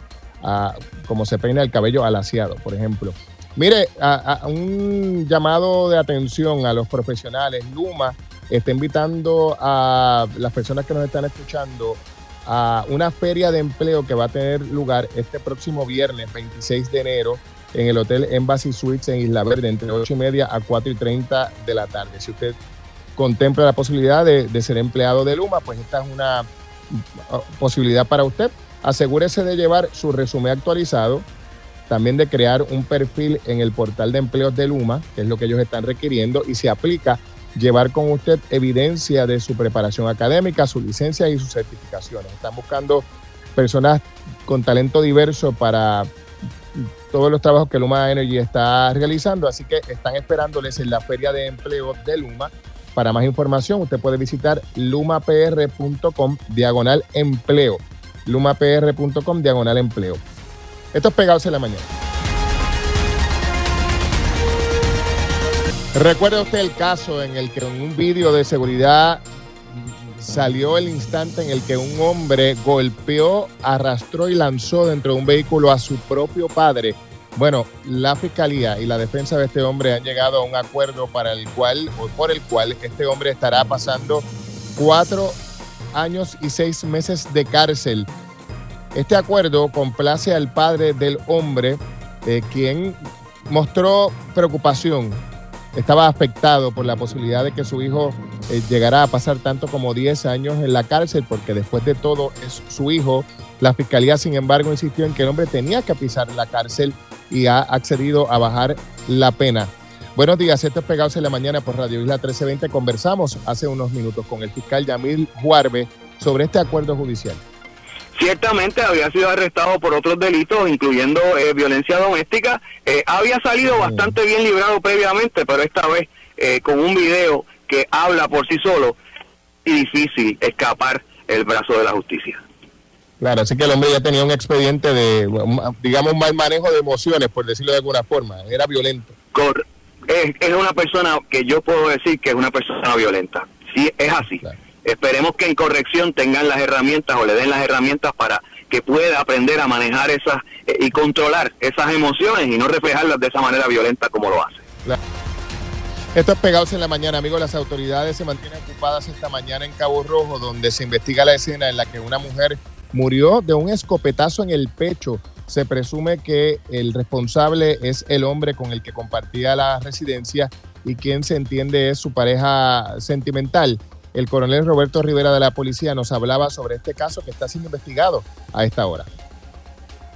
como se peina el cabello alaciado, por ejemplo. Mire, a, un llamado de atención a los profesionales. Luma está invitando a las personas que nos están escuchando a una feria de empleo que va a tener lugar este próximo viernes 26 de enero en el Hotel Embassy Suites en Isla Verde entre 8 y media a 4 y 30 de la tarde. Si usted contempla la posibilidad de, de ser empleado de Luma, pues esta es una posibilidad para usted. Asegúrese de llevar su resumen actualizado, también de crear un perfil en el portal de empleos de Luma, que es lo que ellos están requiriendo, y se aplica llevar con usted evidencia de su preparación académica, su licencia y sus certificaciones. Están buscando personas con talento diverso para todos los trabajos que Luma Energy está realizando, así que están esperándoles en la Feria de Empleo de Luma. Para más información, usted puede visitar lumapr.com diagonal empleo. lumapr.com diagonal empleo. Esto es Pegados en la Mañana. ¿Recuerda usted el caso en el que en un vídeo de seguridad salió el instante en el que un hombre golpeó, arrastró y lanzó dentro de un vehículo a su propio padre? Bueno, la fiscalía y la defensa de este hombre han llegado a un acuerdo para el cual, o por el cual este hombre estará pasando cuatro años y seis meses de cárcel. Este acuerdo complace al padre del hombre, eh, quien mostró preocupación estaba afectado por la posibilidad de que su hijo eh, llegara a pasar tanto como 10 años en la cárcel, porque después de todo es su hijo. La fiscalía, sin embargo, insistió en que el hombre tenía que pisar la cárcel y ha accedido a bajar la pena. Buenos días, esto es Pegados en la Mañana por Radio Isla 1320. Conversamos hace unos minutos con el fiscal Yamil Juarbe sobre este acuerdo judicial ciertamente había sido arrestado por otros delitos, incluyendo eh, violencia doméstica. Eh, había salido bastante bien librado previamente, pero esta vez eh, con un video que habla por sí solo y difícil escapar el brazo de la justicia. Claro, así que el hombre ya tenía un expediente de, digamos, mal manejo de emociones, por decirlo de alguna forma. Era violento. es, es, una persona que yo puedo decir que es una persona violenta. Sí, es así. Esperemos que en corrección tengan las herramientas o le den las herramientas para que pueda aprender a manejar esas eh, y controlar esas emociones y no reflejarlas de esa manera violenta como lo hace. Esto es Pegados en la Mañana, amigos. Las autoridades se mantienen ocupadas esta mañana en Cabo Rojo, donde se investiga la escena en la que una mujer murió de un escopetazo en el pecho. Se presume que el responsable es el hombre con el que compartía la residencia y quien se entiende es su pareja sentimental. El coronel Roberto Rivera de la policía nos hablaba sobre este caso que está siendo investigado a esta hora.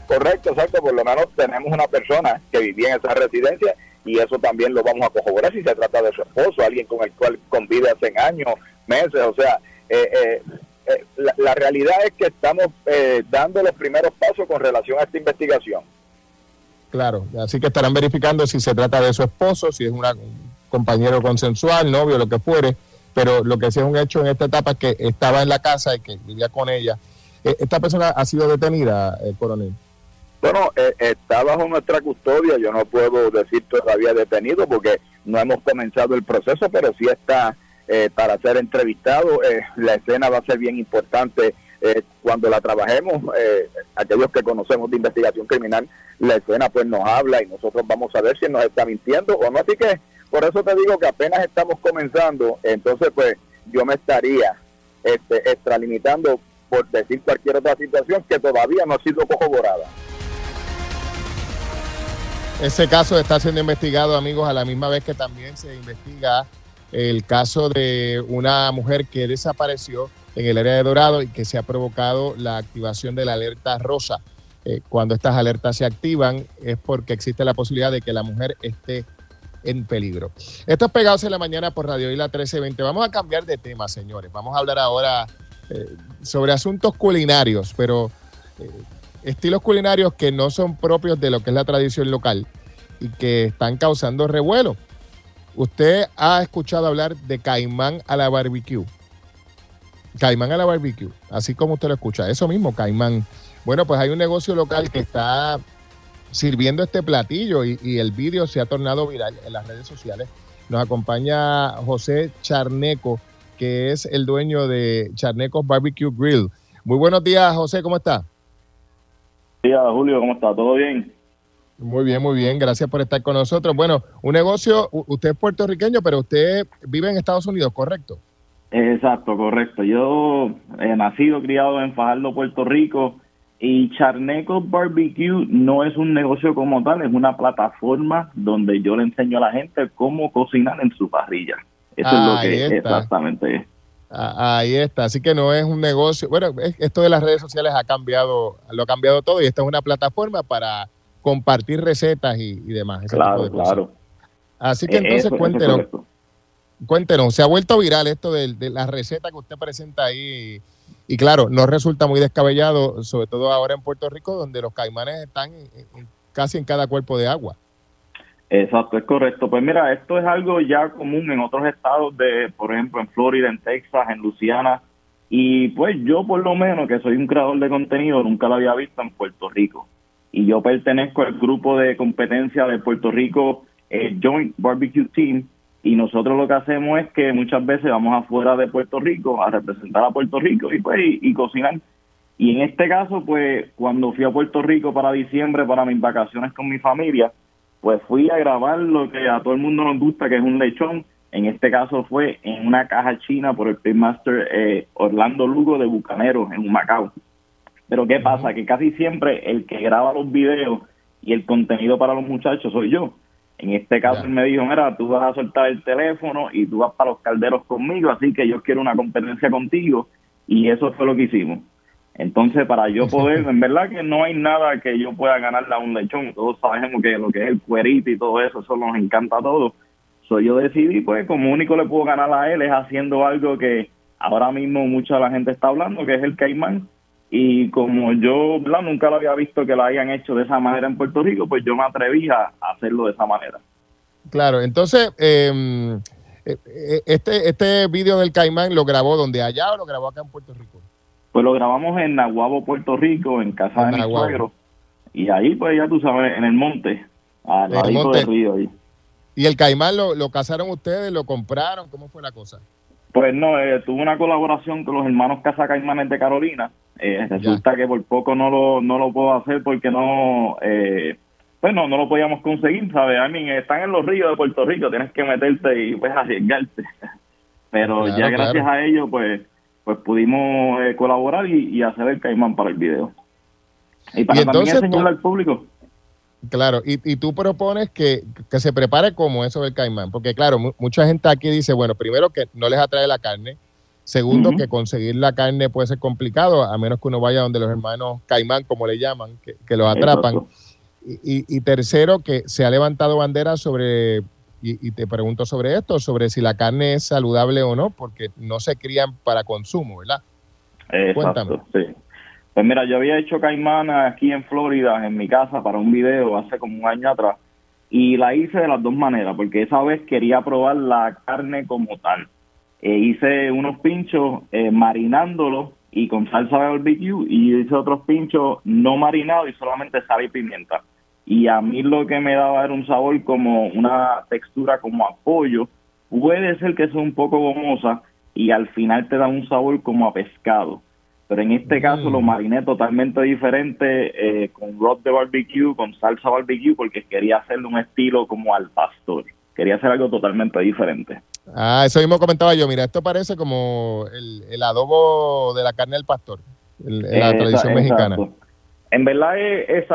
Correcto, exacto. Por lo menos tenemos una persona que vivía en esa residencia y eso también lo vamos a corroborar si se trata de su esposo, alguien con el cual convive hace años, meses. O sea, eh, eh, eh, la, realidad es que estamos dando los primeros pasos con relación a esta investigación. Claro, así que estarán verificando si se trata de su esposo, si es un compañero consensual, novio, lo que fuere pero lo que sí es un hecho en esta etapa es que estaba en la casa y que vivía con ella. Eh, ¿Esta persona ha sido detenida, eh, coronel? Bueno, eh, está bajo nuestra custodia, yo no puedo decir todavía detenido porque no hemos comenzado el proceso, pero sí está para ser entrevistado. la escena va a ser bien importante cuando la trabajemos. aquellos que conocemos de investigación criminal, la escena pues nos habla y nosotros vamos a ver si nos está mintiendo o no. Así que por eso te digo que apenas estamos comenzando, entonces pues yo me estaría este, extralimitando por decir cualquier otra situación que todavía no ha sido corroborada. Ese caso está siendo investigado, amigos, a la misma vez que también se investiga el caso de una mujer que desapareció en el área de Dorado y que se ha provocado la activación de la alerta rosa. Eh, cuando estas alertas se activan es porque existe la posibilidad de que la mujer esté en peligro. Esto es Pegados en la Mañana por Radio Isla 1320. Vamos a cambiar de tema, señores. Vamos a hablar ahora eh, sobre asuntos culinarios, pero eh, estilos culinarios que no son propios de lo que es la tradición local y que están causando revuelo. Usted ha escuchado hablar de caimán a la barbecue. Caimán a la barbecue, así como usted lo escucha, eso mismo, caimán. Bueno, pues hay un negocio local que está sirviendo este platillo y, el vídeo se ha tornado viral en las redes sociales. Nos acompaña José Charneco, que es el dueño de Charnecos Barbecue Grill. Muy buenos días, José, ¿cómo está? Días, Julio, ¿cómo está? ¿Todo bien? Muy bien, muy bien. Gracias por estar con nosotros. Bueno, un negocio, usted es puertorriqueño, pero usted vive en Estados Unidos, ¿correcto? Exacto, correcto. Yo he nacido, criado en Fajardo, Puerto Rico y Charneco Barbecue no es un negocio como tal, es una plataforma donde yo le enseño a la gente cómo cocinar en su parrilla. Eso es lo que exactamente es. Ahí está, así que no es un negocio. Bueno, esto de las redes sociales ha cambiado, lo ha cambiado todo y esta es una plataforma para compartir recetas y, demás. Claro, claro. Así que entonces cuéntenos, cuéntenos, se ha vuelto viral esto de, de la receta que usted presenta ahí y, claro, no resulta muy descabellado, sobre todo ahora en Puerto Rico, donde los caimanes están casi en cada cuerpo de agua. Exacto, es correcto. Pues mira, esto es algo ya común en otros estados de, por ejemplo, en Florida, en Texas, en Luisiana. Y pues yo por lo menos, que soy un creador de contenido, nunca lo había visto en Puerto Rico. Y yo pertenezco al grupo de competencia de Puerto Rico eh, Joint Barbecue Team. Y nosotros lo que hacemos es que muchas veces vamos afuera de Puerto Rico a representar a Puerto Rico y pues y cocinar. Y en este caso, pues cuando fui a Puerto Rico para diciembre, para mis vacaciones con mi familia, pues fui a grabar lo que a todo el mundo nos gusta, que es un lechón. En este caso fue en una caja china por el Pitmaster eh, Orlando Lugo de Bucaneros, en Macao. Pero ¿qué pasa? Que casi siempre el que graba los videos y el contenido para los muchachos soy yo. En este caso él me dijo, mira, tú vas a soltar el teléfono y tú vas para los calderos conmigo, así que yo quiero una competencia contigo. Y eso fue lo que hicimos. Entonces, para yo poder, en verdad que no hay nada que yo pueda ganarle a un lechón. Todos sabemos que lo que es el cuerito y todo eso, eso nos encanta a todos. So, yo decidí, pues, como único le puedo ganar a él es haciendo algo que ahora mismo mucha la gente está hablando, que es el caimán. Y como yo nunca lo había visto que lo hayan hecho de esa manera en Puerto Rico, pues yo me atreví a hacerlo de esa manera. Claro, entonces, em, eh, eh, este, este video del caimán lo grabó donde allá o lo grabó acá en Puerto Rico? Pues lo grabamos en Nahuabo, Puerto Rico, en casa de mi suegro. Y ahí, pues ya tú sabes, en el monte, al lado del río ahí. ¿Y el caimán lo, lo cazaron ustedes? ¿Lo compraron? ¿Cómo fue la cosa? Pues no, eh, tuve una colaboración con los hermanos Casa Caimanes de Carolina. Eh, resulta que por poco no lo, no lo puedo hacer porque no, eh, pues no, no lo podíamos conseguir, ¿sabes? I mean, están en los ríos de Puerto Rico, tienes que meterte y pues <laughs> arriesgarte. Pero ya gracias a ellos, pues pues pudimos eh, colaborar y, hacer el caimán para el video. Y para también enseñarle al público. Claro, y, y tú propones que, se prepare como eso del caimán, porque claro, mucha gente aquí dice, bueno, primero que no les atrae la carne, segundo que conseguir la carne puede ser complicado, a menos que uno vaya donde los hermanos caimán, como le llaman, que, que los atrapan. Y, y, tercero, que se ha levantado bandera sobre y, te pregunto sobre esto, sobre si la carne es saludable o no, porque no se crían para consumo, ¿verdad? Exacto, sí. Pues mira, yo había hecho caimana aquí en Florida, en mi casa, para un video hace como un año atrás, y la hice de las dos maneras, porque esa vez quería probar la carne como tal. E hice unos pinchos eh, marinándolos y con salsa de barbecue, y hice otros pinchos no marinados y solamente sal y pimienta y a mí lo que me daba era un sabor como una textura como a pollo. Puede ser que sea un poco gomosa y al final te da un sabor como a pescado. Pero en este caso lo mm. mariné totalmente diferente eh, con rod de barbecue, con salsa barbecue, porque quería hacerle un estilo como al pastor. Quería hacer algo totalmente diferente. Ah, eso mismo comentaba yo. Mira, esto parece como el, adobo de la carne del pastor, la tradición mexicana. En verdad es,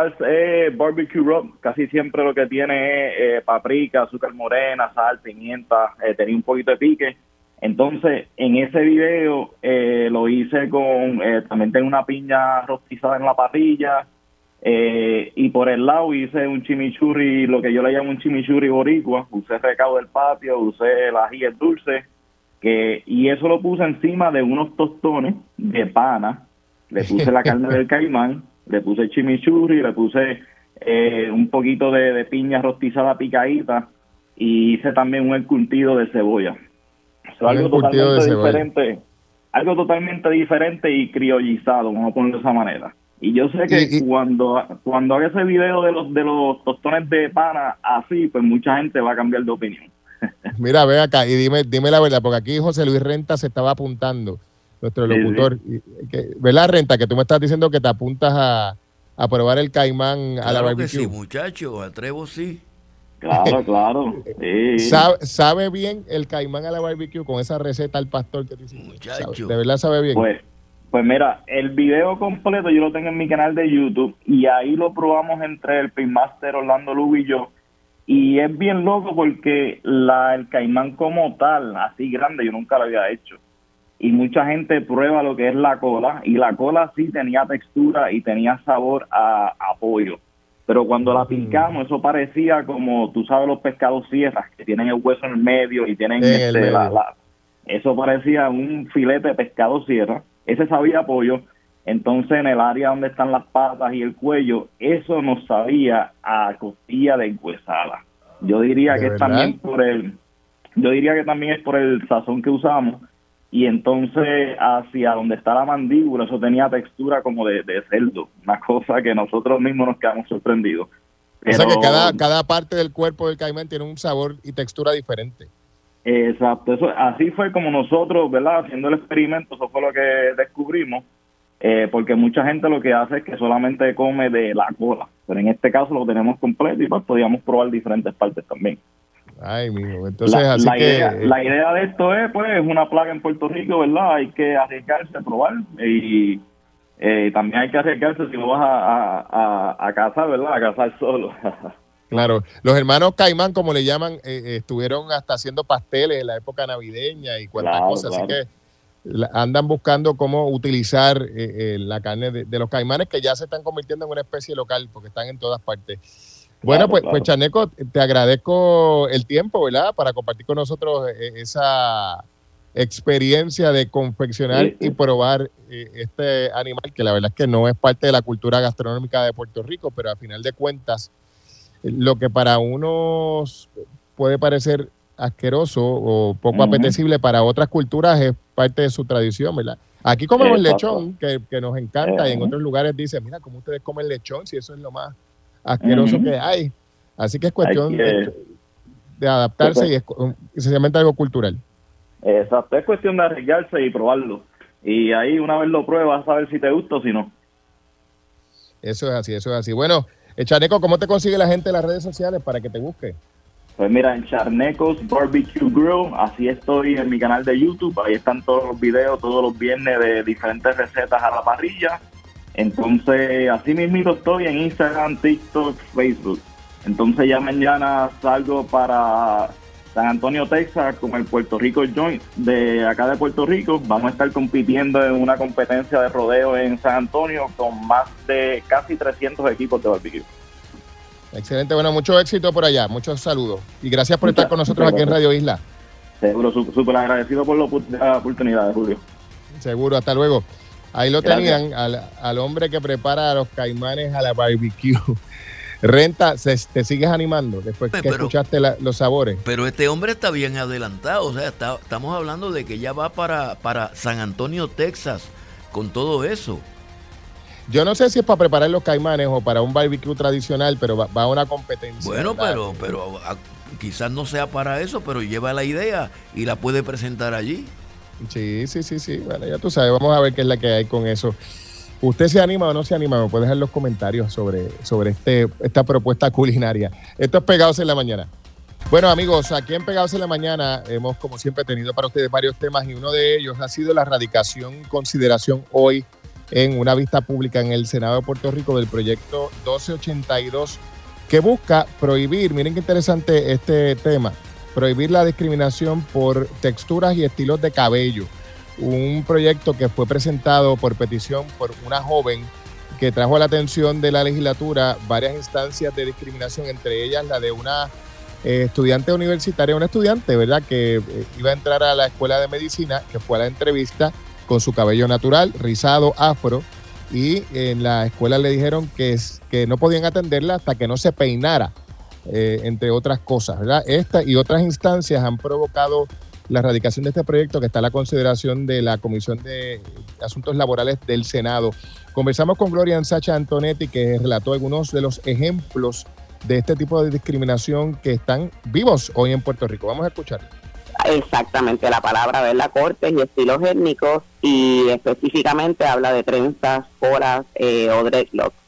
barbecue rub, casi siempre lo que tiene es eh, paprika, azúcar morena, sal, pimienta, eh, tenía un poquito de pique. Entonces, en ese video eh, lo hice con, también tengo una piña rostizada en la parrilla y por el lado hice un chimichurri, lo que yo le llamo un chimichurri boricua, usé recado del patio, usé el ají dulce, que, y eso lo puse encima de unos tostones de pana, le puse la carne del caimán, le puse chimichurri, le puse eh, un poquito de, piña rostizada picadita y hice también un curtido de cebolla. Algo totalmente diferente, algo totalmente diferente y criollizado, vamos a ponerlo de esa manera. Y yo sé que cuando cuando haga ese video de los de los tostones de pana así, pues mucha gente va a cambiar de opinión. <laughs> Mira, ve acá y dime dime la verdad, porque aquí José Luis Renta se estaba apuntando nuestro locutor. ¿Verdad, Renta? Que tú me estás diciendo que te apuntas a, a probar el caimán a la barbecue. sí, muchacho, atrevo sí. Claro, claro. ¿Sabe, bien el caimán a la barbecue con esa receta al pastor que te hiciste? ¿De verdad sabe bien? Pues, pues mira, el video completo yo lo tengo en mi canal de YouTube y ahí lo probamos entre el Pinmaster Orlando Lugo y yo. Y es bien loco porque la, el caimán como tal, así grande, yo nunca lo había hecho. y mucha gente prueba lo que es la cola y la cola sí tenía textura y tenía sabor a, pollo. Pero cuando la mm. picamos, eso parecía como, tú sabes, los pescados sierras, que tienen el hueso en el medio y tienen este, la, eso parecía un filete de pescado sierra. Ese sabía pollo. Entonces, en el área donde están las patas y el cuello, eso nos sabía a costilla de huesada. Yo diría que también por el, yo diría que también es por el sazón que usamos y entonces hacia donde está la mandíbula eso tenía textura como de, de cerdo, una cosa que nosotros mismos nos quedamos sorprendidos. o sea que cada, cada parte del cuerpo del caimán tiene un sabor y textura diferente. Exacto, eso así fue como nosotros, ¿verdad? Haciendo el experimento, eso fue lo que descubrimos, eh, porque mucha gente lo que hace es que solamente come de la cola, pero en este caso lo tenemos completo y pues podíamos probar diferentes partes también. Ay, mijo. Entonces, la, así que... Idea, la idea de esto es, pues, es una plaga en Puerto Rico, ¿verdad? Hay que arriesgarse a probar y eh, también hay que arriesgarse si no vas a, a, a, cazar, ¿verdad? A cazar solo. <laughs> claro. Los hermanos Caimán, como le llaman, eh, eh, estuvieron hasta haciendo pasteles en la época navideña y cuantas cosas. Así que andan buscando cómo utilizar la carne de, de los caimanes que ya se están convirtiendo en una especie local porque están en todas partes. Bueno, pues, pues Chaneco, te agradezco el tiempo, ¿verdad? Para compartir con nosotros eh, esa experiencia de confeccionar y probar eh, este animal, que la verdad es que no es parte de la cultura gastronómica de Puerto Rico, pero a final de cuentas, lo que para unos puede parecer asqueroso o poco apetecible, para otras culturas es parte de su tradición, ¿verdad? Aquí comemos lechón, que, nos encanta, y en otros lugares dicen, mira, ¿cómo ustedes comen lechón? Si eso es lo más asqueroso que hay. Así que es cuestión de, adaptarse y es esencialmente algo cultural. Exacto, es cuestión de arriesgarse y probarlo. Y ahí una vez lo pruebas, a ver si te gusta o si no. Eso es así, eso es así. Bueno, eh, Chaneco, ¿cómo te consigue la gente en las redes sociales para que te busque? Pues mira, en Charnecos Barbecue Grill, así estoy en mi canal de YouTube, ahí están todos los videos todos los viernes de diferentes recetas a la parrilla entonces, así mismo estoy en Instagram, TikTok, Facebook. Entonces ya mañana salgo para San Antonio, Texas, con el Puerto Rico Joint de acá de Puerto Rico. Vamos a estar compitiendo en una competencia de rodeo en San Antonio con más de casi 300 equipos de barbecue. Excelente, bueno, mucho éxito por allá, muchos saludos. Y gracias por estar con nosotros aquí en Radio Isla. Seguro, súper agradecido por la oportunidad, Julio. Seguro, hasta luego. Ahí lo tenían al, hombre que prepara a los caimanes a la barbecue. <laughs> Renta, te sigues animando después que escuchaste los sabores. Pero este hombre está bien adelantado, o sea, estamos hablando de que ya va para, para San Antonio, Texas, con todo eso. Yo no sé si es para preparar los caimanes o para un barbecue tradicional, pero va, a una competencia. Bueno, pero, pero quizás no sea para eso, pero lleva la idea y la puede presentar allí. Sí, sí, sí, sí. Bueno, ya tú sabes, vamos a ver qué es la que hay con eso. ¿Usted se anima o no se anima? Me puede dejar los comentarios sobre, sobre este, esta propuesta culinaria. Esto es Pegados en la Mañana. Bueno, amigos, aquí en Pegados en la Mañana hemos, como siempre, tenido para ustedes varios temas y uno de ellos ha sido la radicación consideración hoy en una vista pública en el Senado de Puerto Rico del proyecto 1282 que busca prohibir, miren qué interesante este tema, prohibir la discriminación por texturas y estilos de cabello. Un proyecto que fue presentado por petición por una joven que trajo a la atención de la legislatura varias instancias de discriminación, entre ellas la de una eh, estudiante universitaria, una estudiante, ¿verdad?, que eh, iba a entrar a la escuela de medicina, que fue a la entrevista con su cabello natural, rizado, afro, y en la escuela le dijeron que, que no podían atenderla hasta que no se peinara eh, entre otras cosas. ¿verdad? Esta y otras instancias han provocado la erradicación de este proyecto que está a la consideración de la Comisión de Asuntos Laborales del Senado. Conversamos con Gloria Ansacha Antonetti, que relató algunos de los ejemplos de este tipo de discriminación que están vivos hoy en Puerto Rico. Vamos a escuchar. Exactamente, la palabra, ¿verdad? Cortes y estilos étnicos y específicamente habla de trenzas, colas eh, o dreadlocks.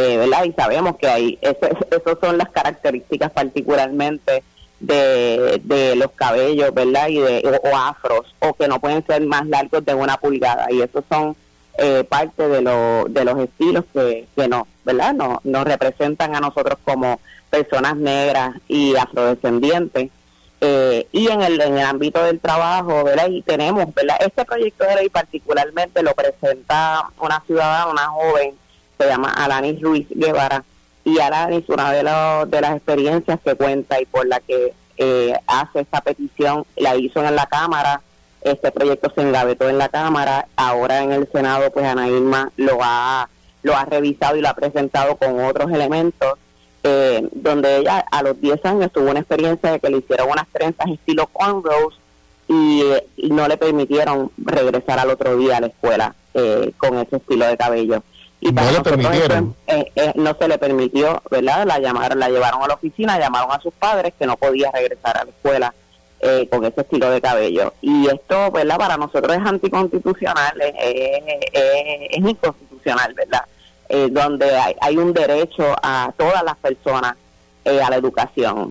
Eh, ¿verdad? Y sabemos que hay, esas son las características particularmente de, de los cabellos, ¿verdad? Y de, o, afros, o que no pueden ser más largos de una pulgada. Y esos son eh, parte de, lo, de los estilos que, que no, ¿verdad? No, nos representan a nosotros como personas negras y afrodescendientes. Eh, y en el, en el ámbito del trabajo, ¿verdad? Y tenemos, ¿verdad? Este proyecto de ley particularmente lo presenta una ciudadana, una joven, se llama Alanis Ruiz Guevara. Y Alanis, una de, de las experiencias que cuenta y por la que eh, hace esta petición, la hizo en la Cámara, este proyecto se engavetó en la Cámara, ahora en el Senado, pues Ana Irma lo ha, lo ha revisado y lo ha presentado con otros elementos eh, donde ella a los 10 años tuvo una experiencia de que le hicieron unas trenzas estilo cornrows y, y no le permitieron regresar al otro día a la escuela eh, con ese estilo de cabello. Y no le permitieron. Eh, no se le permitió, ¿verdad? La llamaron, la llevaron a la oficina, llamaron a sus padres que no podía regresar a la escuela con ese estilo de cabello. Y esto, ¿verdad? Para nosotros es anticonstitucional, es, es inconstitucional, ¿verdad? Eh, donde hay, un derecho a todas las personas eh, a la educación.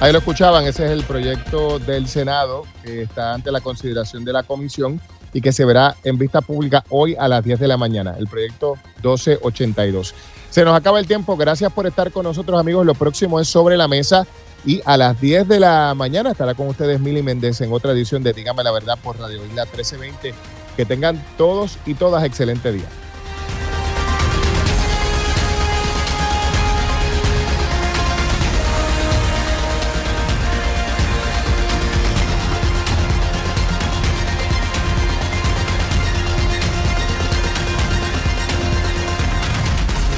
Ahí lo escuchaban, ese es el proyecto del Senado que está ante la consideración de la comisión y que se verá en vista pública hoy a las 10 de la mañana, el proyecto 1282. Se nos acaba el tiempo, gracias por estar con nosotros amigos, lo próximo es sobre la mesa y a las 10 de la mañana estará con ustedes Mili Méndez en otra edición de Dígame la Verdad por Radio Isla 1320. Que tengan todos y todas excelente día.